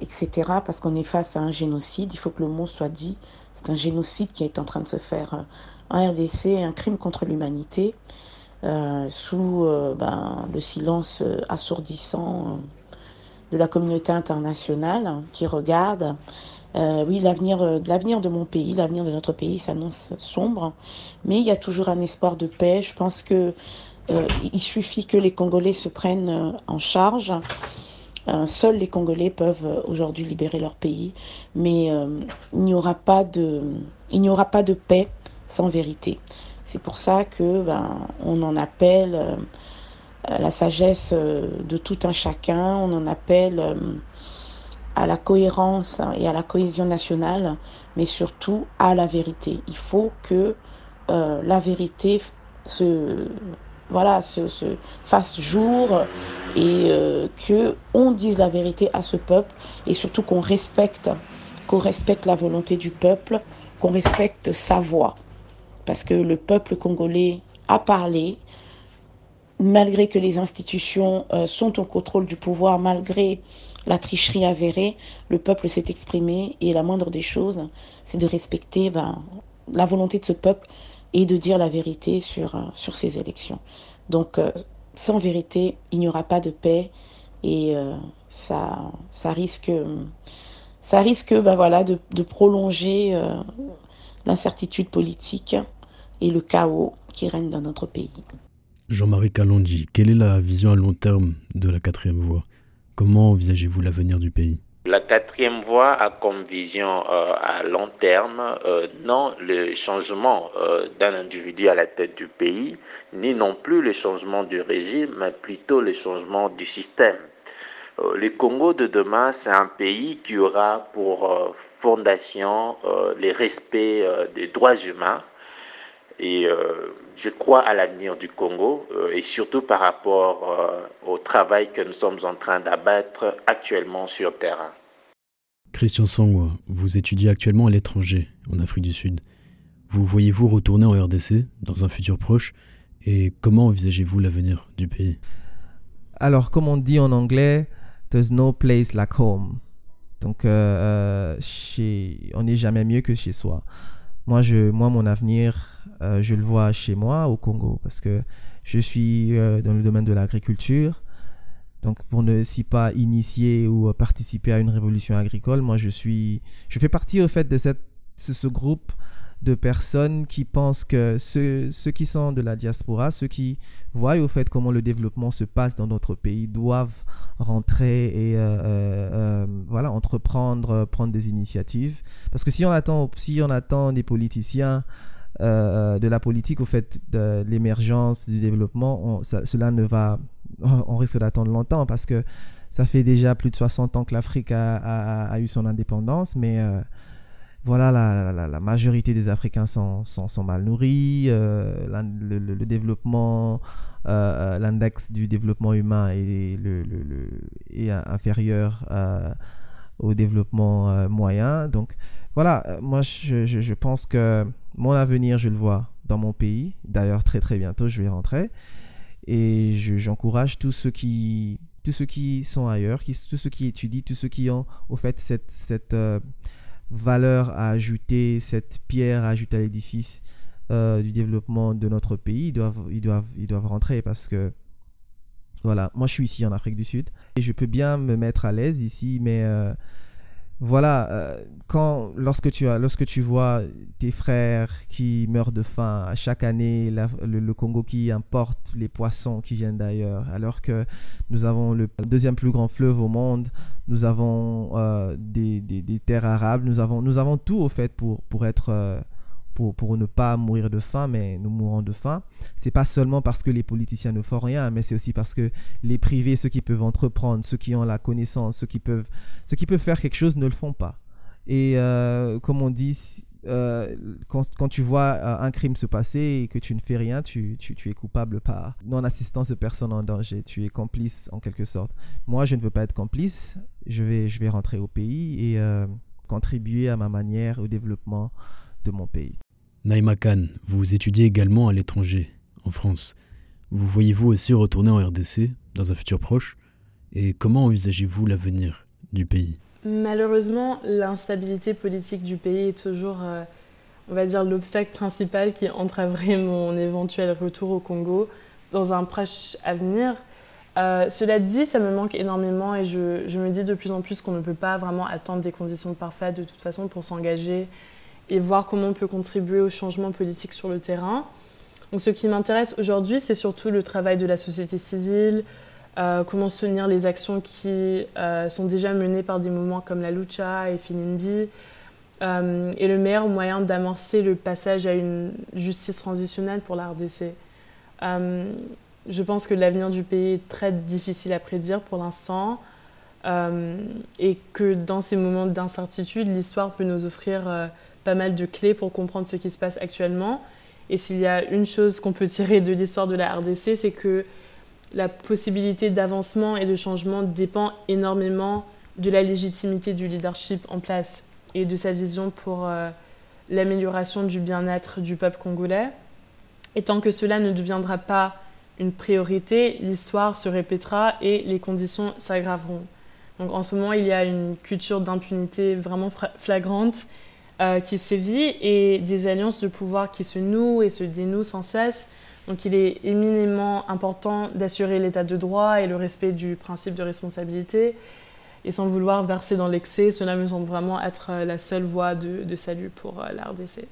etc. Parce qu'on est face à un génocide, il faut que le mot soit dit. C'est un génocide qui est en train de se faire en RDC un crime contre l'humanité euh, sous euh, ben, le silence euh, assourdissant de la communauté internationale qui regarde. Oui, l'avenir, l'avenir de mon pays, l'avenir de notre pays s'annonce sombre, mais il y a toujours un espoir de paix. Je pense que il suffit que les Congolais se prennent en charge. seuls les Congolais peuvent aujourd'hui libérer leur pays, mais il n'y aura pas de, il n'y aura pas de paix sans vérité. C'est pour ça que ben, on en appelle euh, la sagesse euh, de tout un chacun, on en appelle euh, à la cohérence et à la cohésion nationale, mais surtout à la vérité. Il faut que la vérité se voilà se, se fasse jour et que on dise la vérité à ce peuple et surtout qu'on respecte qu'on respecte la volonté du peuple, qu'on respecte sa voix parce que le peuple congolais a parlé, malgré que les institutions euh, sont au contrôle du pouvoir, malgré la tricherie avérée, le peuple s'est exprimé et la moindre des choses, c'est de respecter ben, la volonté de ce peuple et de dire la vérité sur, euh, ces élections. Donc, euh, sans vérité, il n'y aura pas de paix et ça, ça risque, ça risque ben voilà, de, de prolonger l'incertitude politique et le chaos qui règne dans notre pays. Jean-Marie Kalonji, quelle est la vision à long terme de la quatrième voie? Comment envisagez-vous l'avenir du pays? La quatrième voie a comme vision euh, à long terme euh, non le changement euh, d'un individu à la tête du pays, ni non plus le changement du régime, mais plutôt le changement du système. le Congo de demain, c'est un pays qui aura pour fondation le respect des droits humains, et euh, je crois à l'avenir du Congo euh, et surtout par rapport euh, au travail que nous sommes en train d'abattre actuellement sur terrain. Christian Sangwa, vous étudiez actuellement à l'étranger, en Afrique du Sud. Vous voyez-vous retourner en RDC dans un futur proche? Et comment envisagez-vous l'avenir du pays? Alors, comme on dit en anglais, there's no place like home. Donc, chez... on n'est jamais mieux que chez soi. Moi, je, moi mon avenir, euh, je le vois chez moi au Congo parce que je suis euh, dans le domaine de l'agriculture. Donc, pour ne si pas initier ou participer à une révolution agricole, moi, je suis, je fais partie au fait de ce, groupe de personnes qui pensent que ceux, ceux, qui sont de la diaspora, ceux qui voient au fait comment le développement se passe dans notre pays, doivent rentrer et euh, voilà entreprendre, prendre des initiatives. Parce que si on attend, si on attend des politiciens euh, de la politique, au fait, de l'émergence, du développement, cela ne va. On risque d'attendre longtemps parce que ça fait déjà plus de 60 ans que l'Afrique a, eu son indépendance, mais euh, voilà, la, majorité des Africains sont, sont, mal nourris, euh, le, développement, l'index du développement humain est, le, est inférieur au développement moyen. Donc voilà, moi je, je pense que mon avenir, je le vois dans mon pays. D'ailleurs, très très bientôt, je vais rentrer. Et j'encourage tous ceux qui tous ceux qui sont ailleurs, qui, tous ceux qui étudient, tous ceux qui ont au fait cette, cette euh, valeur à ajouter, cette pierre à ajouter à l'édifice euh, du développement de notre pays, ils doivent, ils, doivent, ils doivent rentrer parce que voilà, moi je suis ici en Afrique du Sud et je peux bien me mettre à l'aise ici, mais euh, voilà, euh, quand, lorsque, tu as, lorsque tu vois tes frères qui meurent de faim, chaque année, le, Congo qui importe les poissons qui viennent d'ailleurs, alors que nous avons le deuxième plus grand fleuve au monde, nous avons euh, des, des, terres arables, nous avons, nous avons tout au fait pour, pour être... Pour, ne pas mourir de faim, mais nous mourons de faim. C'est pas seulement parce que les politiciens ne font rien, mais c'est aussi parce que les privés, ceux qui peuvent entreprendre, ceux qui ont la connaissance, ceux qui peuvent, ceux qui peuvent faire quelque chose, ne le font pas. Et euh, comme on dit, euh, quand, tu vois euh, un crime se passer et que tu ne fais rien, tu, tu, es coupable par non-assistance de personnes en danger. Tu es complice en quelque sorte. Moi, je ne veux pas être complice. Je vais, je vais rentrer au pays et contribuer à ma manière au développement de mon pays. Naïma Khan, vous étudiez également à l'étranger, en France. Vous voyez-vous aussi retourner en RDC dans un futur proche? Et comment envisagez-vous l'avenir du pays? Malheureusement, l'instabilité politique du pays est toujours, euh, on va dire, l'obstacle principal qui entraverait mon éventuel retour au Congo dans un proche avenir. Euh, cela dit, ça me manque énormément et je, je, me dis de plus en plus qu'on ne peut pas vraiment attendre des conditions parfaites de toute façon pour s'engager et voir comment on peut contribuer au changement politique sur le terrain. Donc, ce qui m'intéresse aujourd'hui, c'est surtout le travail de la société civile, euh, comment soutenir les actions qui euh, sont déjà menées par des mouvements comme la Lucha et Finindi, euh, et le meilleur moyen d'amorcer le passage à une justice transitionnelle pour la RDC. je pense que l'avenir du pays est très difficile à prédire pour l'instant, et que dans ces moments d'incertitude, l'histoire peut nous offrir pas mal de clés pour comprendre ce qui se passe actuellement. Et s'il y a une chose qu'on peut tirer de l'histoire de la RDC, c'est que la possibilité d'avancement et de changement dépend énormément de la légitimité du leadership en place et de sa vision pour euh, l'amélioration du bien-être du peuple congolais. Et tant que cela ne deviendra pas une priorité, l'histoire se répétera et les conditions s'aggraveront. Donc en ce moment, il y a une culture d'impunité vraiment flagrante euh, qui sévit et des alliances de pouvoir qui se nouent et se dénouent sans cesse. Donc il est éminemment important d'assurer l'état de droit et le respect du principe de responsabilité. Et sans vouloir verser dans l'excès, cela me semble vraiment être euh, la seule voie de, de salut pour euh, la RDC.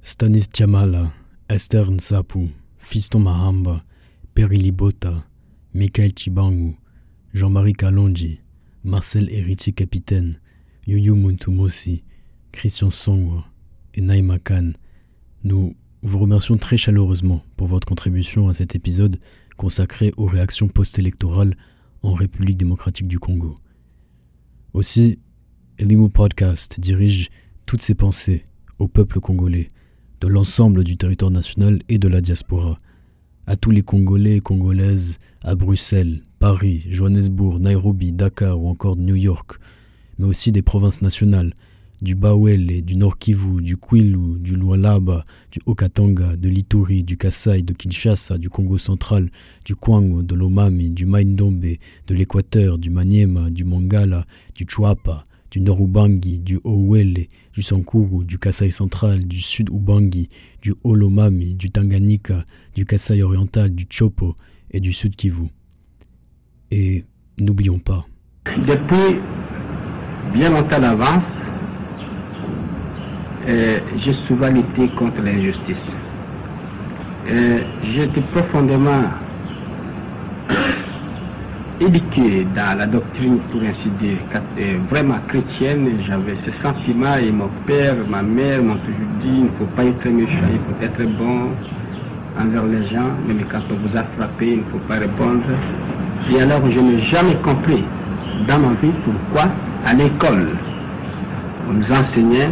Stanis Tchamala, Esther Nsapu, Fiston Mahamba, Perili Bota, Michael Chibangu, Jean-Marie Kalonji, Marcel Héritier Capitaine, Yuyu Muntumosi, Christian Song et Naïma Khan. Nous vous remercions très chaleureusement pour votre contribution à cet épisode consacré aux réactions post-électorales en République démocratique du Congo. Aussi, Elimu Podcast dirige toutes ses pensées au peuple congolais, de l'ensemble du territoire national et de la diaspora, à tous les Congolais et Congolaises à Bruxelles, Paris, Johannesburg, Nairobi, Dakar ou encore New York, mais aussi des provinces nationales du Bawele, du Nord Kivu, du Kwilu, du Lualaba, du Okatanga, de l'Ituri, du Kasai, de Kinshasa, du Congo central, du Kwango, de l'Omami, du Maindombe, de l'Équateur, du Maniema, du Mangala, du Chuapa, du Nord Ubangi, du Owele, du Sankuru, du Kasai central, du Sud Ubangi, du Olomami, du Tanganyika, du Kasai oriental, du Chopo et du Sud Kivu. Et n'oublions pas. Depuis bien longtemps d'avance, euh, j'ai souvent lutté contre l'injustice. Euh, J'étais profondément éduqué dans la doctrine, pour ainsi dire, euh, vraiment chrétienne. J'avais ce sentiment et mon père, ma mère m'ont toujours dit il ne faut pas être méchant, il faut être bon envers les gens, même quand on vous a frappé, il ne faut pas répondre. Et alors je n'ai jamais compris dans ma vie pourquoi à l'école on nous enseignait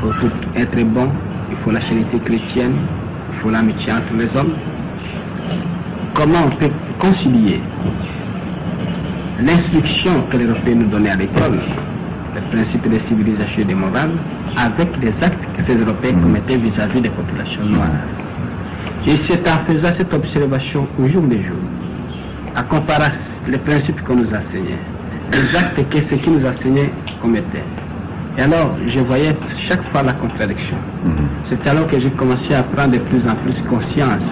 pour être bon, il faut la charité chrétienne, il faut l'amitié entre les hommes. Comment on peut concilier l'instruction que les Européens nous donnaient à l'école, le principe des civilisations et des morales, avec les actes que ces Européens commettaient vis-à-vis des populations noires? Et c'est en faisant cette observation au jour le jour, à comparer les principes qu'on nous enseignait, les actes que ceux qui nous enseignaient commettaient. Et alors, je voyais chaque fois la contradiction. Mhm. C'est alors que j'ai commencé à prendre de plus en plus conscience,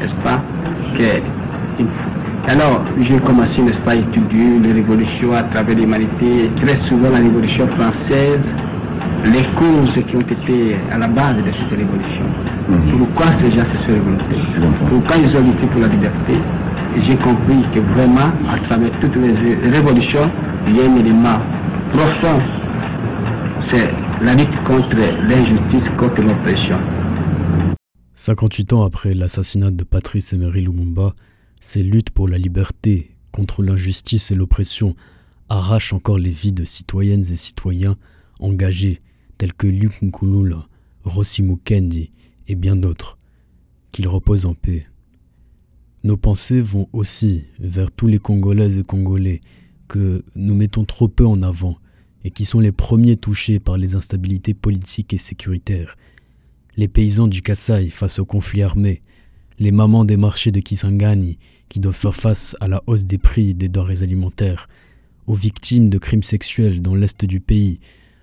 n'est-ce pas, Alors, j'ai commencé, n'est-ce pas, à étudier les révolutions à travers l'humanité, très souvent la révolution française, les causes qui ont été à la base de cette révolution. Pourquoi ces gens se sont révoltés? Pourquoi ils ont lutté pour la liberté? Et J'ai compris que vraiment, à travers toutes les révolutions, il y a un élément profond. C'est la lutte contre l'injustice, contre l'oppression. 58 ans après l'assassinat de Patrice Emery Lumumba, ces luttes pour la liberté, contre l'injustice et l'oppression arrachent encore les vies de citoyennes et citoyens engagés tels que Luc Nkulula, Rossi Mukendi et bien d'autres. Qu'ils reposent en paix. Nos pensées vont aussi vers tous les Congolaises et Congolais que nous mettons trop peu en avant et qui sont les premiers touchés par les instabilités politiques et sécuritaires. Les paysans du Kassai face au conflit armé, les mamans des marchés de Kisangani qui doivent faire face à la hausse des prix des denrées alimentaires, aux victimes de crimes sexuels dans l'est du pays,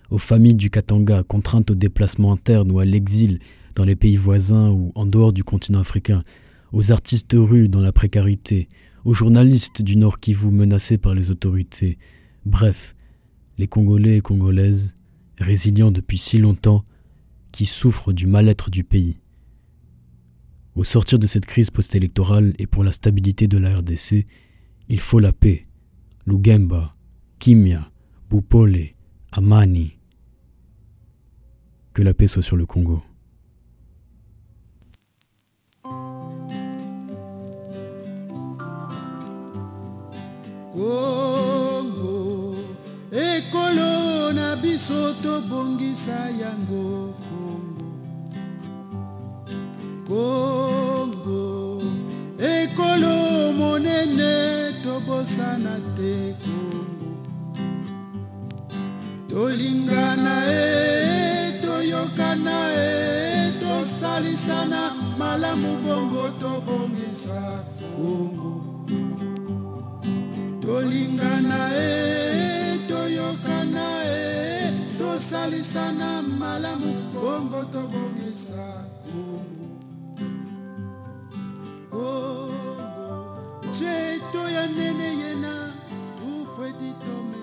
aux familles du Katanga contraintes au déplacement interne ou à l'exil dans les pays voisins ou en dehors du continent africain, aux artistes rues dans la précarité, aux journalistes du Nord Kivu menacés par les autorités. Bref, les Congolais et Congolaises, résilients depuis si longtemps, qui souffrent du mal-être du pays. Au sortir de cette crise post-électorale et pour la stabilité de la RDC, il faut la paix. Lugemba, Kimia, Bupole, Amani. Que la paix soit sur le Congo. kongo ekolo na biso tobongisa yango kongo kongo ekolo monene tobosana te kongo tolingana e toyokana e tosalisana malamu bongo tobongisa kongo tolingana e tosalisa na malamu kombo tobongisa kongo kongo nzeto ya nene ye na tufweti tome